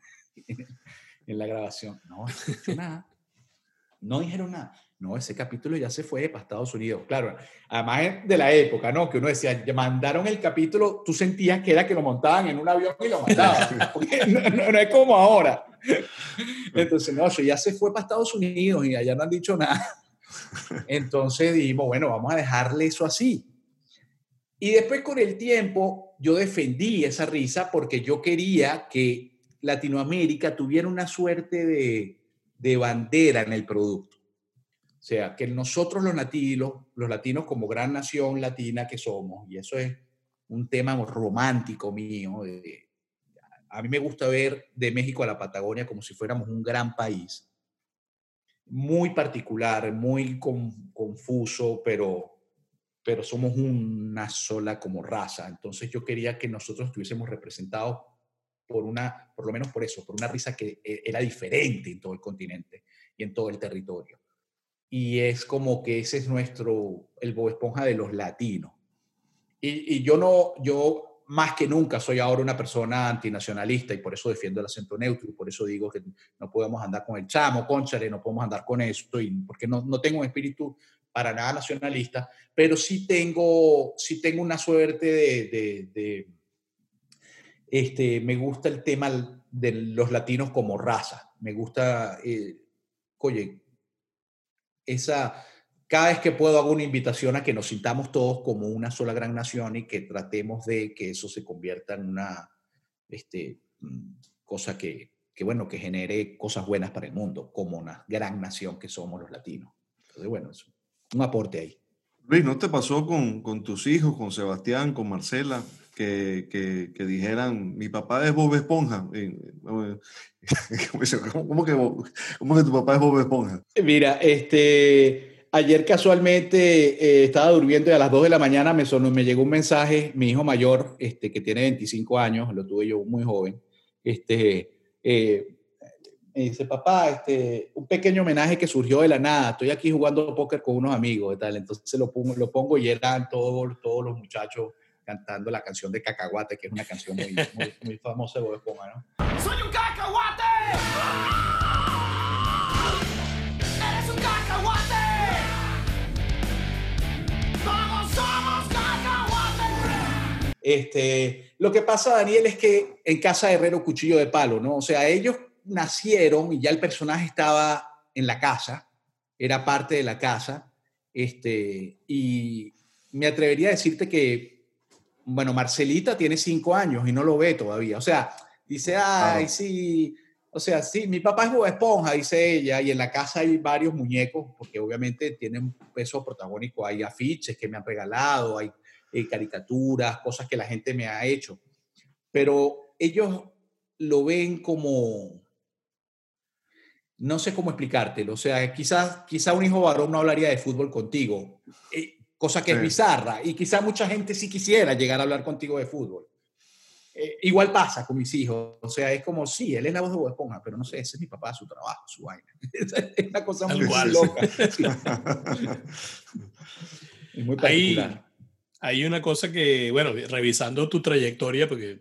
en la grabación? No, no nada. No dijeron nada. No, ese capítulo ya se fue para Estados Unidos. Claro, además de la época, ¿no? Que uno decía, mandaron el capítulo, tú sentías que era que lo montaban en un avión y lo mandaban. no, no, es como ahora. Entonces, no, eso ya se fue para Estados Unidos y allá no han dicho nada. Entonces dijimos, bueno, vamos a dejarle eso así. Y después con el tiempo yo defendí esa risa porque yo quería que Latinoamérica tuviera una suerte de, de bandera en el producto. Sea, que nosotros los latinos, los latinos como gran nación latina que somos, y eso es un tema romántico mío, a mí me gusta ver de México a la Patagonia como si fuéramos un gran país, muy particular, muy confuso, pero, pero somos una sola como raza. Entonces yo quería que nosotros estuviésemos representados por una, por lo menos por eso, por una risa que eh, era diferente en todo el continente y en todo el territorio. Y es como que ese es nuestro, el Bob Esponja de los latinos. Y, y yo no, yo más que nunca soy ahora una persona antinacionalista y por eso defiendo el acento neutro y por eso digo que no podemos andar con el chamo, conchale, no podemos andar con esto, y porque no, no tengo un espíritu para nada nacionalista, pero sí tengo, sí tengo una suerte de, de, este, me gusta el tema de los latinos como raza, me gusta, eh, oye, esa cada vez que puedo hago una invitación a que nos sintamos todos como una sola gran nación y que tratemos de que eso se convierta en una este, mm, cosa que, que, bueno, que genere cosas buenas para el mundo, como una gran nación que somos los latinos. Entonces, bueno, es un aporte ahí. Luis, ¿no te pasó con, con tus hijos, con Sebastián, con Marcela, que, que, que, dijeran, mi papá es Bob Esponja. ¿Cómo, que, ¿Cómo que tu papá es Bob Esponja? Mira, este, ayer casualmente eh, estaba durmiendo y a las 2 de la mañana me, sonó, me llegó un mensaje, mi hijo mayor, este, que tiene 25 años, lo tuve yo muy joven, este, eh, me dice, papá, este, un pequeño homenaje que surgió de la nada, estoy aquí jugando póker con unos amigos y tal, entonces lo pongo, lo pongo y eran todos, todos los muchachos cantando la canción de Cacahuate, que es una canción muy, muy, famosa de Bob Esponja, ¿no? ¡Soy un cacahuate! ¡Eres un cacahuate! Este, lo que pasa, Daniel, es que en casa de Herrero cuchillo de palo, ¿no? O sea, ellos nacieron y ya el personaje estaba en la casa, era parte de la casa, este, y me atrevería a decirte que, bueno, Marcelita tiene cinco años y no lo ve todavía. O sea, dice, ay, sí, o sea, sí, mi papá es Bob Esponja, dice ella, y en la casa hay varios muñecos, porque obviamente tienen un peso protagónico, hay afiches que me han regalado, hay eh, caricaturas, cosas que la gente me ha hecho. Pero ellos lo ven como, no sé cómo explicártelo, o sea, quizás quizá un hijo varón no hablaría de fútbol contigo, eh, cosa que es bizarra, y quizá mucha gente sí quisiera llegar a hablar contigo de fútbol. Eh, igual pasa con mis hijos, o sea, es como, sí, él es la voz de Bob Esponja, pero no sé, ese es mi papá, su trabajo, su vaina. es una cosa muy, loca. es muy particular hay una cosa que, bueno, revisando tu trayectoria, porque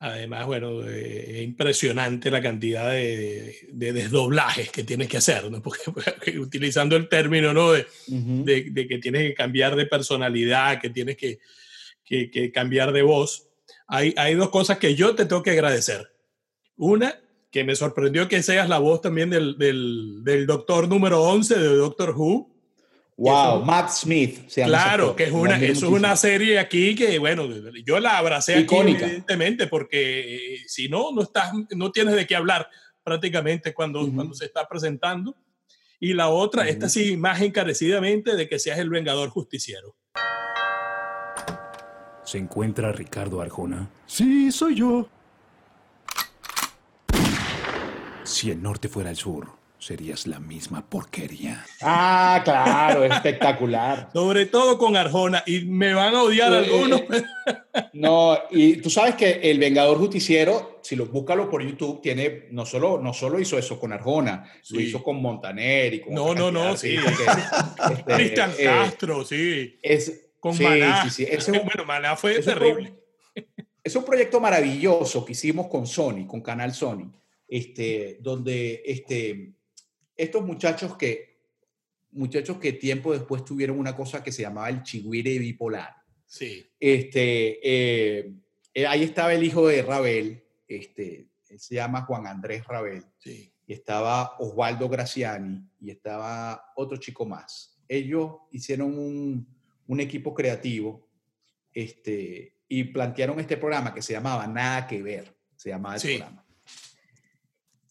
además, bueno, eh, es impresionante la cantidad de, desdoblajes que tienes que hacer, ¿no? Porque, utilizando el término, ¿no? De, de, que tienes que cambiar de personalidad, que tienes que, que, cambiar de voz, hay, hay dos cosas que yo te tengo que agradecer. Una, que me sorprendió que seas la voz también del, del, del doctor número 11 de Doctor Who, Wow, Matt Smith. claro, que es una, eso es una serie aquí que, bueno, yo la abracé aquí evidentemente porque eh, si no, no, estás, no tienes de qué hablar prácticamente cuando, cuando se está presentando. Y la otra, esta sí, más encarecidamente de que seas el vengador justiciero. ¿Se encuentra Ricardo Arjona? Sí, soy yo. Si el norte fuera el sur serías la misma porquería. Ah, claro, espectacular. Sobre todo con Arjona. Y me van a odiar algunos. No, y tú sabes que el Vengador Justiciero, si lo búscalo por YouTube, tiene, no solo, no solo hizo eso con Arjona, lo hizo con Montaner y con No, no, no, sí. este, Cristian eh, Castro, sí. es, Con sí, Maná. sí, sí, ese es un- Bueno, Maná fue es un terrible. Es un proyecto maravilloso que hicimos con Sony, con Canal Sony, este, donde este, estos muchachos que, muchachos que tiempo después tuvieron una cosa que se llamaba el chigüire bipolar. Sí. Este, eh, ahí estaba el hijo de Rabel, este, él se llama Juan Andrés Rabel, Sí. y estaba Osvaldo Graciani, y estaba otro chico más. Ellos hicieron un, un equipo creativo este, y plantearon este programa que se llamaba Nada que Ver, se llamaba el Sí. programa.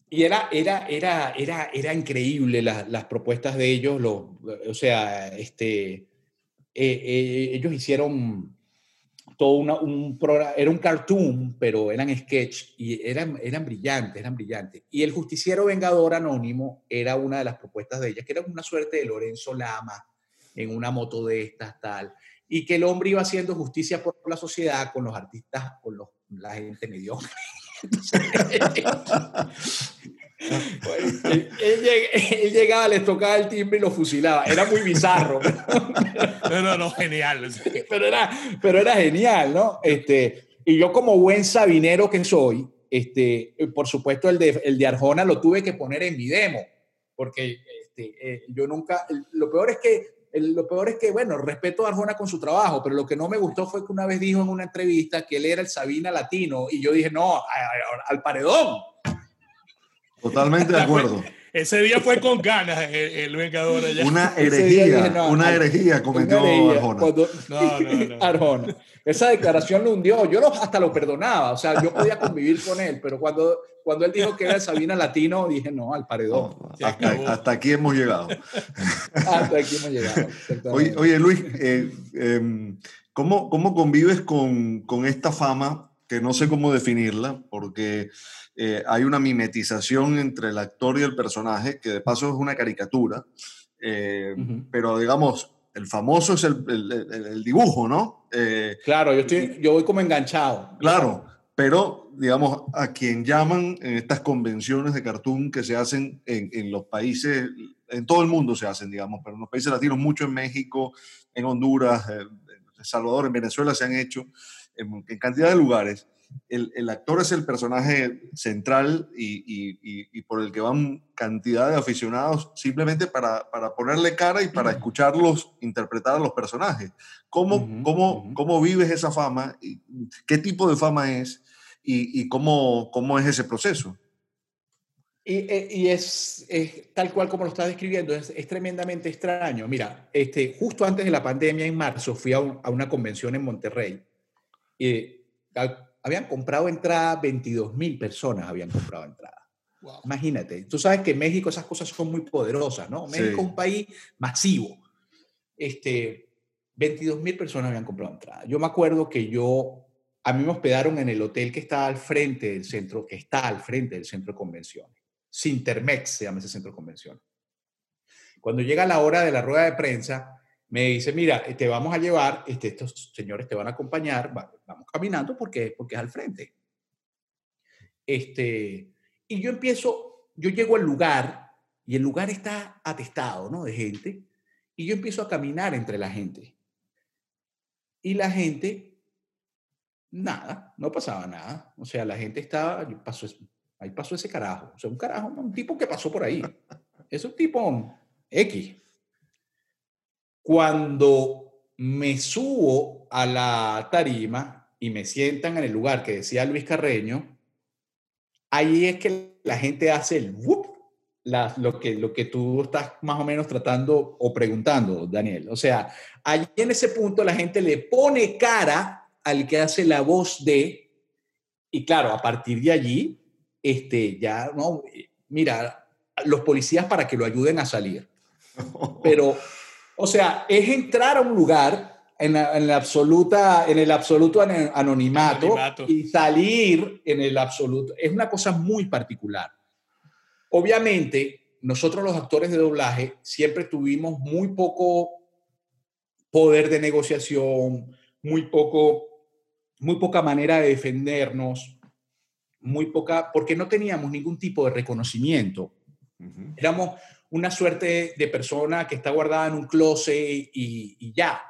Y era, era, era, era, era increíble las, propuestas de ellos, los, o sea, este, eh, eh, ellos hicieron todo un programa, era un cartoon, pero eran sketch y eran, eran brillantes, eran brillantes. Y el justiciero vengador anónimo era una de las propuestas de ellas, que era una suerte de Lorenzo Lama en una moto de estas, tal, y que el hombre iba haciendo justicia por la sociedad con los artistas, con los, la gente mediocre. Él, él lleg- él llegaba, les tocaba el timbre y lo fusilaba. Era muy bizarro. No, no, no, genial. pero era, pero era genial, ¿no? Este, y yo como buen sabinero que soy, este, por supuesto el de, el de Arjona lo tuve que poner en mi demo, porque este, eh, yo nunca, lo peor es que, el- lo peor es que, bueno, respeto a Arjona con su trabajo, pero lo que no me gustó fue que una vez dijo en una entrevista que él era el Sabina latino, y yo dije, no, a- a- al paredón. Totalmente de acuerdo. Ese día fue con ganas el, el Vengador allá. Una herejía, dije, no, una herejía cometió Una herejía, Arjona. cuando- No, no, no. Arjona. Esa declaración lo hundió. Yo lo- hasta lo perdonaba. O sea, yo podía convivir con él, pero cuando, cuando él dijo que era el Sabina latino, dije no, al paredón. Hasta, aquí hemos llegado. Hasta aquí hemos llegado. oye, Luis, eh, em, ¿cómo, cómo convives con, con esta fama que no sé cómo definirla? Porque eh, hay una mimetización entre el actor y el personaje, que de paso es una caricatura, eh, pero digamos, el famoso es el, el- el- el dibujo, ¿no? Eh, Claro, yo, estoy, yo voy como enganchado. Claro, pero digamos, a quien llaman en estas convenciones de cartoon que se hacen en, en los países, en todo el mundo se hacen, digamos, pero en los países latinos, mucho en México, en Honduras, en Salvador, en Venezuela se han hecho, en, en cantidad de lugares. El, el actor es el personaje central y, y- y- y por el que van cantidad de aficionados simplemente para, para ponerle cara y para escucharlos interpretar a los personajes. ¿Cómo, Ujú, cómo, ujú. cómo vives esa fama? ¿Qué tipo de fama es? ¿Y, y cómo, cómo es ese proceso? Y, eh, y es, es tal cual como lo estás describiendo, es, es tremendamente extraño. Mira, este, justo antes de la pandemia, en marzo, fui a, un- a una convención en Monterrey. A- habían comprado entrada, 22 mil personas habían comprado entrada. Wow. Imagínate, tú sabes que México esas cosas son muy poderosas, ¿no? Sí. México es un país masivo. Este, 22 mil personas habían comprado entrada. Yo me acuerdo que yo, a mí me hospedaron en el hotel que está al frente del centro, que está al frente del centro de convenciones. Sintermex se llama ese centro de convenciones. Cuando llega la hora de la rueda de prensa, me dice, mira, eh, te vamos a llevar, este, estos señores te van a acompañar, va- vamos caminando porque, porque es al frente. Este, y yo empiezo, yo llego al lugar y el lugar está atestado, ¿no? De gente, y yo empiezo a caminar entre la gente. Y la gente, nada, no pasaba nada. O sea, la gente estaba, pasó, ahí pasó ese carajo. O sea, un carajo, un tipo que pasó por ahí. Es un tipo X. Cuando me subo a la tarima y me sientan en el lugar que decía Luis Carreño, ahí es que la gente hace el whoop, la- lo, que, lo que tú estás más o menos tratando o preguntando, Daniel. O sea, allí en ese punto la gente le pone cara al que hace la voz de, y claro, a partir de allí, este, ya, no, mira, los policías para que lo ayuden a salir. Pero, o sea, es entrar a un lugar en, la, en la absoluta, en el absoluto an- anonimato, Anonimato. y salir en el absoluto. Es una cosa muy particular. Obviamente, nosotros los actores de doblaje siempre tuvimos muy poco poder de negociación, muy poco, muy poca manera de defendernos, muy poca, porque no teníamos ningún tipo de reconocimiento. Éramos una suerte de persona que está guardada en un closet y, ya.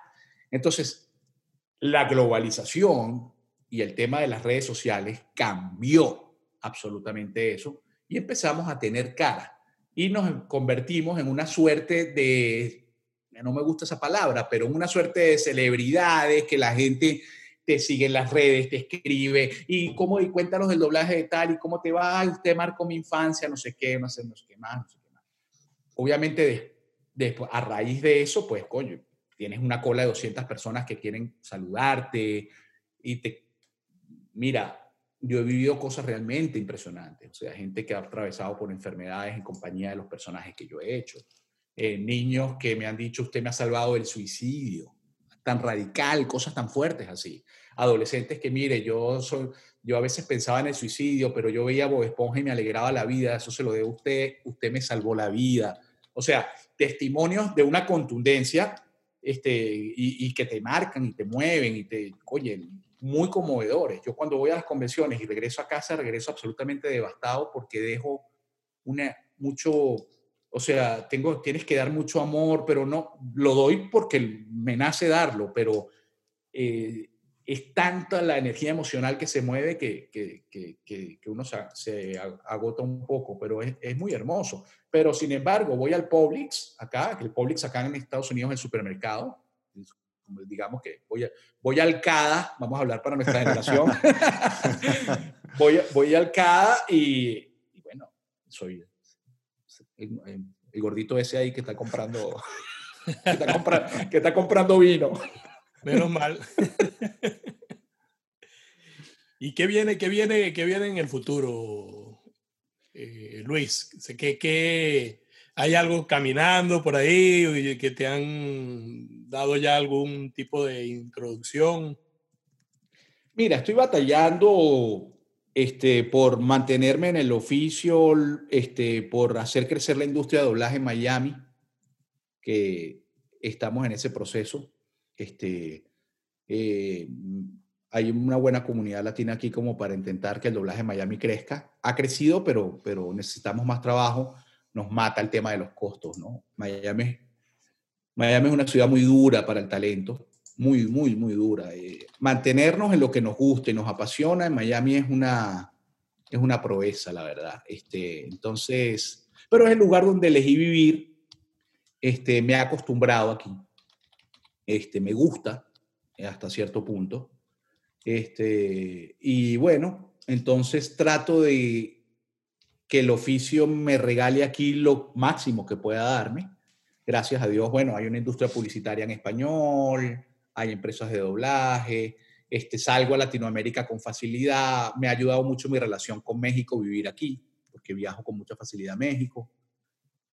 Entonces, la globalización y el tema de las redes sociales cambió absolutamente eso y empezamos a tener cara y nos convertimos en una suerte de, no me gusta esa palabra, pero en una suerte de celebridades que la gente te sigue en las redes, te escribe, y cómo, y cuéntanos del doblaje de tal, y cómo te va, usted marcó mi infancia, no sé qué, no sé, no qué no sé qué Obviamente, después, a raíz de eso, pues, coño, tienes una cola de 200 personas que quieren saludarte, y te, mira, yo he vivido cosas realmente impresionantes, o sea, gente que ha atravesado por enfermedades en compañía de los personajes que yo he hecho, eh, niños que me han dicho, usted me ha salvado del suicidio, tan radical, cosas tan fuertes así, adolescentes que, mire, yo, soy, yo a veces pensaba en el suicidio, pero yo veía a Bob Esponja y me alegraba la vida, eso se lo debo a usted, usted me salvó la vida, o sea, testimonios de una contundencia este, y, que te marcan y te mueven y te, oye, muy conmovedores. Yo cuando voy a las convenciones y regreso a casa, regreso absolutamente devastado porque dejo una, mucho, o sea, tengo, tienes que dar mucho amor, pero no, lo doy porque me nace darlo, pero eh, es tanta la energía emocional que se mueve que, que, que, que uno se, se, agota un poco, pero es, es, muy hermoso. Pero sin embargo, voy al Publix acá, el Publix acá en Estados Unidos, el supermercado, digamos que voy, a, voy al CADA, vamos a hablar para nuestra generación, voy, voy al CADA y, y bueno, soy el, el, gordito ese ahí que está comprando, que está, que está comprando vino. Menos mal. ¿Y qué viene, qué viene, qué viene en el futuro, eh, Luis? ¿Qué, qué, ¿Hay algo caminando por ahí que te han dado ya algún tipo de introducción? Mira, estoy batallando este, por mantenerme en el oficio, este, por hacer crecer la industria de doblaje en Miami, que estamos en ese proceso. Este, eh, hay una buena comunidad latina aquí como para intentar que el doblaje en Miami crezca. Ha crecido, pero, pero necesitamos más trabajo nos mata el tema de los costos, ¿no? Miami, Miami es una ciudad muy dura para el talento, muy, muy, muy dura. Eh, mantenernos en lo que nos gusta y nos apasiona en Miami es una, es una proeza, la verdad. Este, entonces, pero es el lugar donde elegí vivir, este, me he acostumbrado aquí, este, me gusta hasta cierto punto. Este, y bueno, entonces trato de que el oficio me regale aquí lo máximo que pueda darme. Gracias a Dios, bueno, hay una industria publicitaria en español, hay empresas de doblaje, este, salgo a Latinoamérica con facilidad, me ha ayudado mucho mi relación con México vivir aquí, porque viajo con mucha facilidad a México.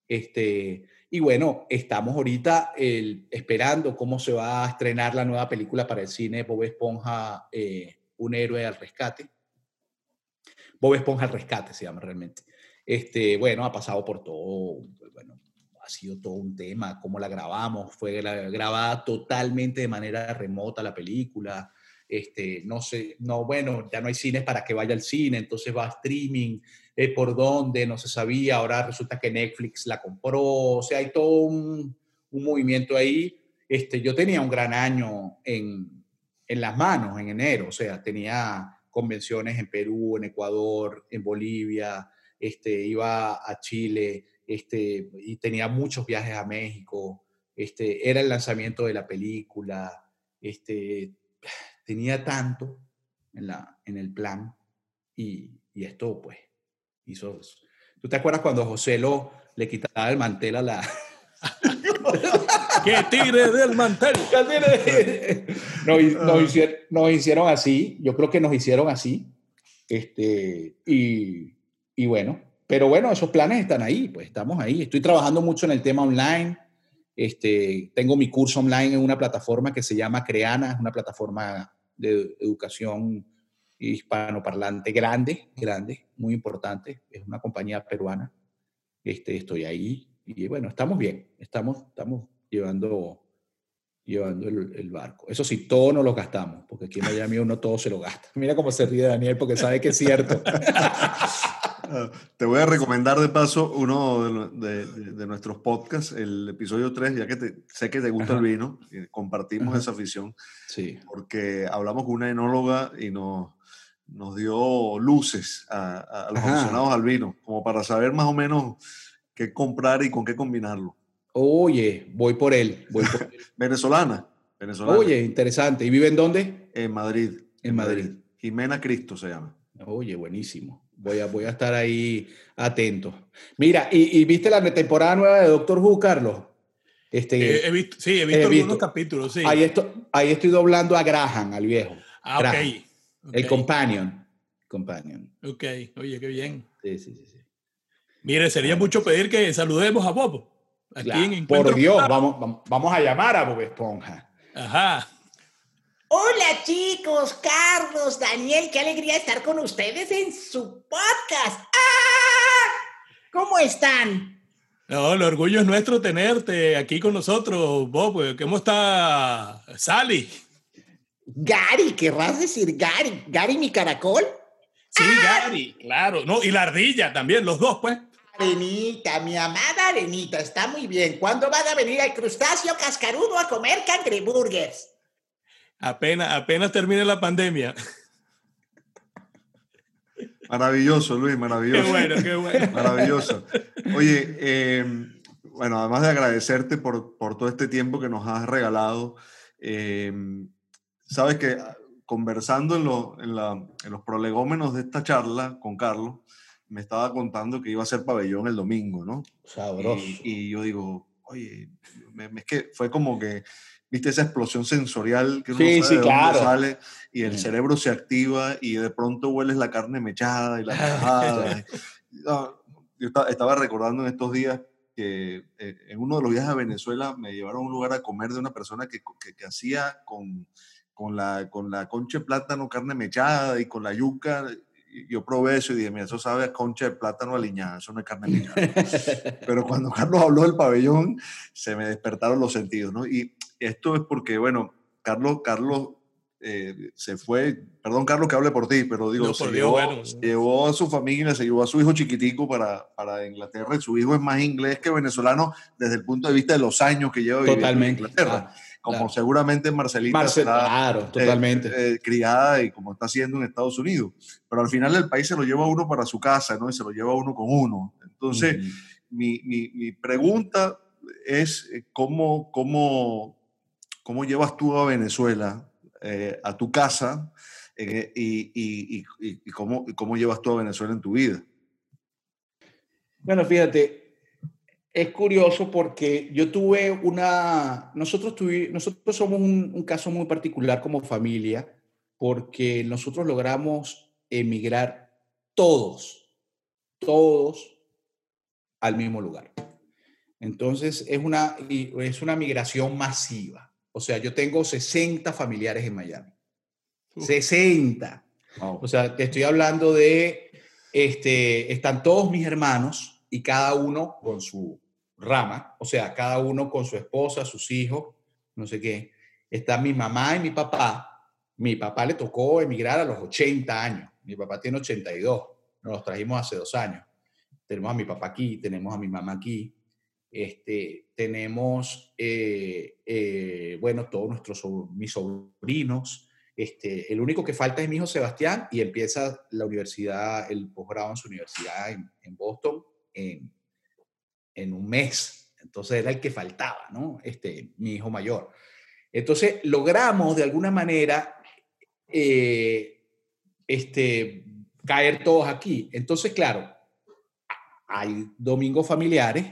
Este, y bueno, estamos ahorita el, esperando cómo se va a estrenar la nueva película para el cine Bob Esponja, eh, Un héroe al rescate. Bob Esponja al rescate se llama realmente. Este, bueno, ha pasado por todo, bueno, ha sido todo un tema, cómo la grabamos, fue grabada totalmente de manera remota la película, este, no sé, no, bueno, ya no hay cines para que vaya al cine, entonces va a streaming, eh, por dónde, no se sabía, ahora resulta que Netflix la compró, o sea, hay todo un, un movimiento ahí. Este, yo tenía un gran año en, en las manos en enero, o sea, tenía convenciones en Perú, en Ecuador, en Bolivia, este, iba a Chile este, y tenía muchos viajes a México. Este, era el lanzamiento de la película. Este, tenía tanto en, la, en el plan y, y esto pues hizo eso. ¿Tú te acuerdas cuando José lo le quitaba el mantel a la... ¡Que tigre del mantel! nos, nos, hicieron, nos, hicieron, así, yo creo que nos hicieron así. Este, y, y, bueno, pero bueno, esos planes están ahí, pues estamos ahí. Estoy trabajando mucho en el tema online. Este, tengo mi curso online en una plataforma que se llama Creana, es una plataforma de educación hispanoparlante grande, grande, muy importante. Es una compañía peruana. este, estoy ahí y bueno, estamos bien, estamos, estamos llevando, llevando el, el barco. Eso sí, todo no lo gastamos, porque aquí en Miami uno todo se lo gasta. Mira cómo se ríe Daniel, porque sabe que es cierto. Te voy a recomendar de paso uno de, nuestros podcasts, el episodio 3, ya que te- sé que te gusta Ajá. el vino, y compartimos Ajá. esa afición, Sí. porque hablamos con una enóloga y nos, nos dio luces a, a los Ajá. aficionados al vino, como para saber más o menos qué comprar y con qué combinarlo. Oye, voy por él, voy por él. Venezolana, venezolana. Oye, interesante. ¿Y vive en dónde? En Madrid. En Madrid. Jimena Cristo se llama. Oye, buenísimo. Voy a, voy a estar ahí atento. Mira, ¿y, y viste la temporada nueva de Doctor Who, Carlos? Este, Eh, he visto, sí, he visto He algunos visto. capítulos, sí. ahí, estoy, ahí estoy doblando a Graham, al viejo. ah, ok. El companion. Companion. Ok, oye, qué bien. Sí, sí, sí. sí. Mire, sería mucho pedir que saludemos a Bob. Aquí Claro, en Encuentro por Dios, vamos, vamos a llamar a Bob Esponja. Ajá. Hola chicos, Carlos, Daniel, qué alegría estar con ustedes en su podcast. ¡Ah! ¿Cómo están? No, el orgullo es nuestro tenerte aquí con nosotros, Bob. ¿Cómo está Sally? Gary, querrás decir Gary, Gary mi caracol. Sí, Gary, claro. No, y la ardilla también, los dos, pues. Arenita, mi amada Arenita, está muy bien. ¿Cuándo van a venir al crustáceo cascarudo a comer cangreburgers? Apenas, apenas termine la pandemia. Maravilloso, Luis, Qué maravilloso. bueno, qué bueno. Maravilloso. Oye, eh, bueno, además de agradecerte por, por todo este tiempo que nos has regalado, eh, sabes que conversando en, lo- en la- en los prolegómenos de esta charla con Carlos, me estaba contando que iba a ser pabellón el domingo, ¿no? Sabroso. Y, y yo digo, oye, me- me- es que fue como que, viste, esa explosión sensorial que uno Sí, sabe sí, de claro. sale y el Sí. cerebro se activa y de pronto hueles la carne mechada y la. No, yo esta- estaba recordando en estos días que eh, en uno de los viajes a Venezuela me llevaron a un lugar a comer de una persona que, que- que hacía con, con, la, con la concha de plátano carne mechada y con la yuca. Yo probé eso y dije, mira, eso sabe a concha de plátano aliñada, eso no es carne mechada. Pero cuando Carlos habló del pabellón, se me despertaron los sentidos, ¿no? Y esto es porque, bueno, Carlos, Carlos eh, se fue, perdón Carlos que hable por ti, pero digo, No, se, llevó, bueno. se llevó a su familia, se llevó a su hijo chiquitico para, para Inglaterra, y su hijo es más inglés que venezolano desde el punto de vista de los años que lleva viviendo en Totalmente. Inglaterra. claro, como claro. seguramente Marcelita Marcel, claro, eh, totalmente. eh, criada y como está haciendo en Estados Unidos. Pero al final el país se lo lleva uno para su casa, ¿no? Y se lo lleva uno con uno. Entonces, mi, mi- mi pregunta es eh, cómo, cómo, cómo llevas tú a Venezuela, eh, a tu casa, eh, y, y- y- y- y cómo, y cómo llevas tú a Venezuela en tu vida. Bueno, fíjate, es curioso porque yo tuve una, nosotros, tuvi- nosotros somos un, un caso muy particular como familia porque nosotros logramos emigrar todos, todos al mismo lugar. Entonces es una, es una migración masiva. O sea, yo tengo 60 familiares en Miami. Uf. 60. O sea, te estoy hablando de, este, están todos mis hermanos y cada uno con su rama, o sea, cada uno con su esposa, sus hijos, no sé qué. Está mi mamá y mi papá. Mi papá le tocó emigrar a los 80 años. Mi papá tiene 82. Nos los trajimos hace dos años. Tenemos a mi papá aquí, tenemos a mi mamá aquí. Este, tenemos, eh, eh, bueno, todos nuestros, mis sobrinos, este, el único que falta es mi hijo Sebastián y empieza la universidad, el posgrado en su universidad en, en Boston en, en un mes. Entonces era el que faltaba, ¿no? Este, mi hijo mayor. Entonces logramos de alguna manera eh, este, caer todos aquí. Entonces, claro, hay domingos familiares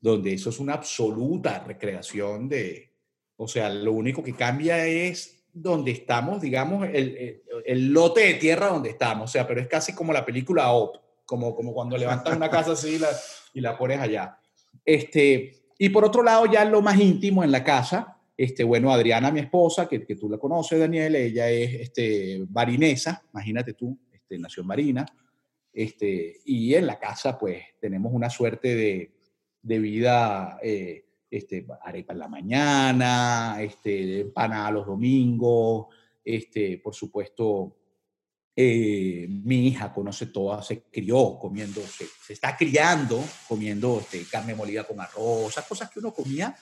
donde eso es una absoluta recreación de, o sea, lo único que cambia es donde estamos, digamos, el, el, lote de tierra donde estamos, o sea, pero es casi como la película Op, como, como cuando levantas una casa así la, y la pones allá. Este, y por otro lado, ya lo más íntimo en la casa, este, bueno, Adriana, mi esposa, que, que tú la conoces, Daniel, ella es este, barinesa, imagínate tú, este, nació en Marina. Este, y en la casa, pues, tenemos una suerte de, de vida, eh, este, arepa en la mañana, este, empanada los domingos, este, por supuesto, eh, mi hija conoce toda, se crió comiendo, se, está criando comiendo este, carne molida con arroz, esas cosas que uno comía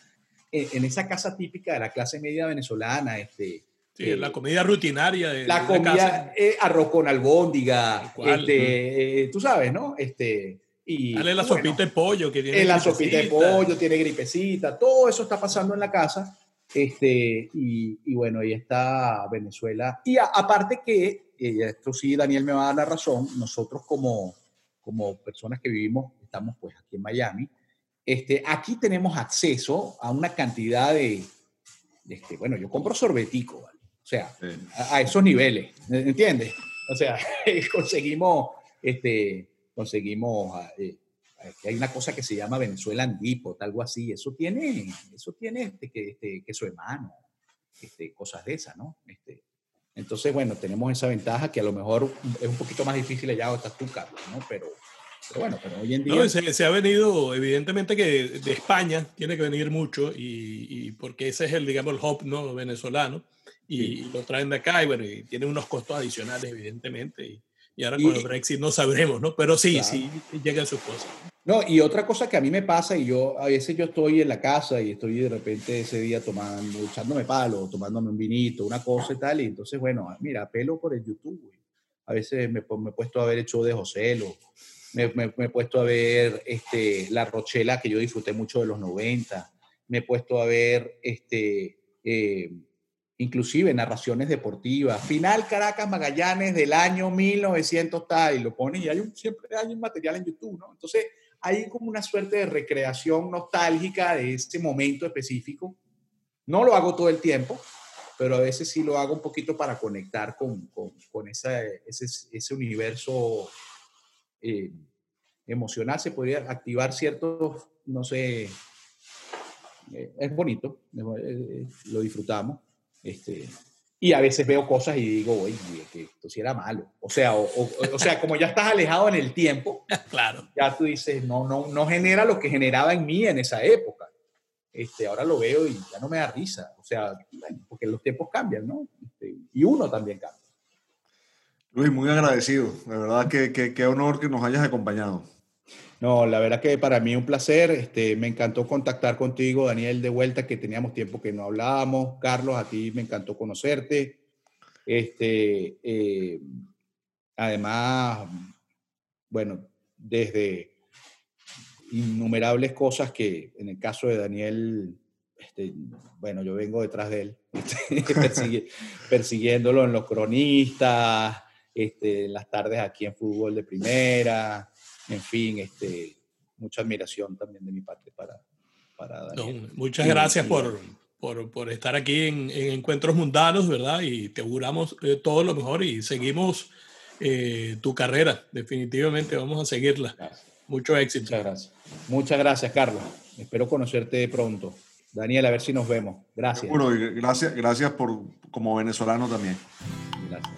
en, esa casa típica de la clase media venezolana, este, Sí, la comida rutinaria de la comida, eh, arroz con albóndiga, este, eh, tú sabes, ¿no? Este, y, Dale la sopita de pollo que tiene. La sopita de pollo, tiene gripecita, todo eso está pasando en la casa. Este, y, y bueno, ahí está Venezuela. Y aparte que, y esto sí, Daniel me va a dar la razón, nosotros como, como personas que vivimos, estamos pues aquí en Miami, este, aquí tenemos acceso a una cantidad de, este, bueno, yo compro sorbetico, ¿vale? O sea, a, esos niveles, ¿entiendes? O sea, conseguimos, este, conseguimos, ah, hay una cosa que se llama Venezuela Depot, algo así, eso tiene, eso tiene este, que, este, que su hermano, este, cosas de esas, ¿no? Este, entonces, bueno, tenemos esa ventaja que a lo mejor es un poquito más difícil allá donde estás tú, Carlos, ¿no? Pero, pero bueno, pero hoy en día... No, se, se, ha venido, evidentemente que de España tiene que venir mucho y, y porque ese es el, digamos, el hub ¿no? venezolano y lo traen de acá y bueno, y tiene unos costos adicionales, evidentemente. Y, y ahora con el Brexit no sabremos, ¿no? Pero sí, sí, llegan sus cosas. No, y otra cosa que a mí me pasa, y yo a veces yo estoy en la casa y estoy de repente ese día tomando, echándome palo, tomándome un vinito, una cosa y tal, y entonces, bueno, mira, pelo por el YouTube, A veces me, me he puesto a ver el show de José, me, me, me, he puesto a ver este, La Rochela, que yo disfruté mucho de los 90, me he puesto a ver este, eh, inclusive narraciones deportivas. Final Caracas Magallanes del año 1900 tal, y lo pones y hay un, siempre hay un material en YouTube, ¿no? Entonces hay como una suerte de recreación nostálgica de ese momento específico. No lo hago todo el tiempo, pero a veces sí lo hago un poquito para conectar con, con, ese, universo eh, emocional. Se podría activar ciertos, no sé, eh, es bonito, eh, lo disfrutamos este, y a veces veo cosas y digo, oye, que esto sí era malo. O sea, o, o, sea, como ya estás alejado en el tiempo, claro. ya tú dices, no, no, no genera lo que generaba en mí en esa época. Este, ahora lo veo y ya no me da risa. O sea, bueno, porque los tiempos cambian, ¿no? Este, y uno también cambia. Luis, muy agradecido. De verdad que qué honor que nos hayas acompañado. No, la verdad que para mí un placer. Este, me encantó contactar contigo, Daniel, de vuelta, que teníamos tiempo que no hablábamos. Carlos, a ti me encantó conocerte. Este, eh, además, bueno, desde innumerables cosas que en el caso de Daniel, este, bueno, yo vengo detrás de él, este, persiguiéndolo en los cronistas, este, en las tardes aquí en fútbol de primera, en fin, este, mucha admiración también de mi parte para, para Daniel. muchas gracias por, por, por, estar aquí en, Encuentros Mundanos, ¿verdad? Y te auguramos eh, todo lo mejor y seguimos eh, tu carrera, definitivamente vamos a seguirla. Mucho éxito. Muchas gracias. Muchas gracias, Carlos. Espero conocerte pronto. Daniel, a ver si nos vemos. Gracias. Bueno, gracias, gracias por como venezolano también. Gracias.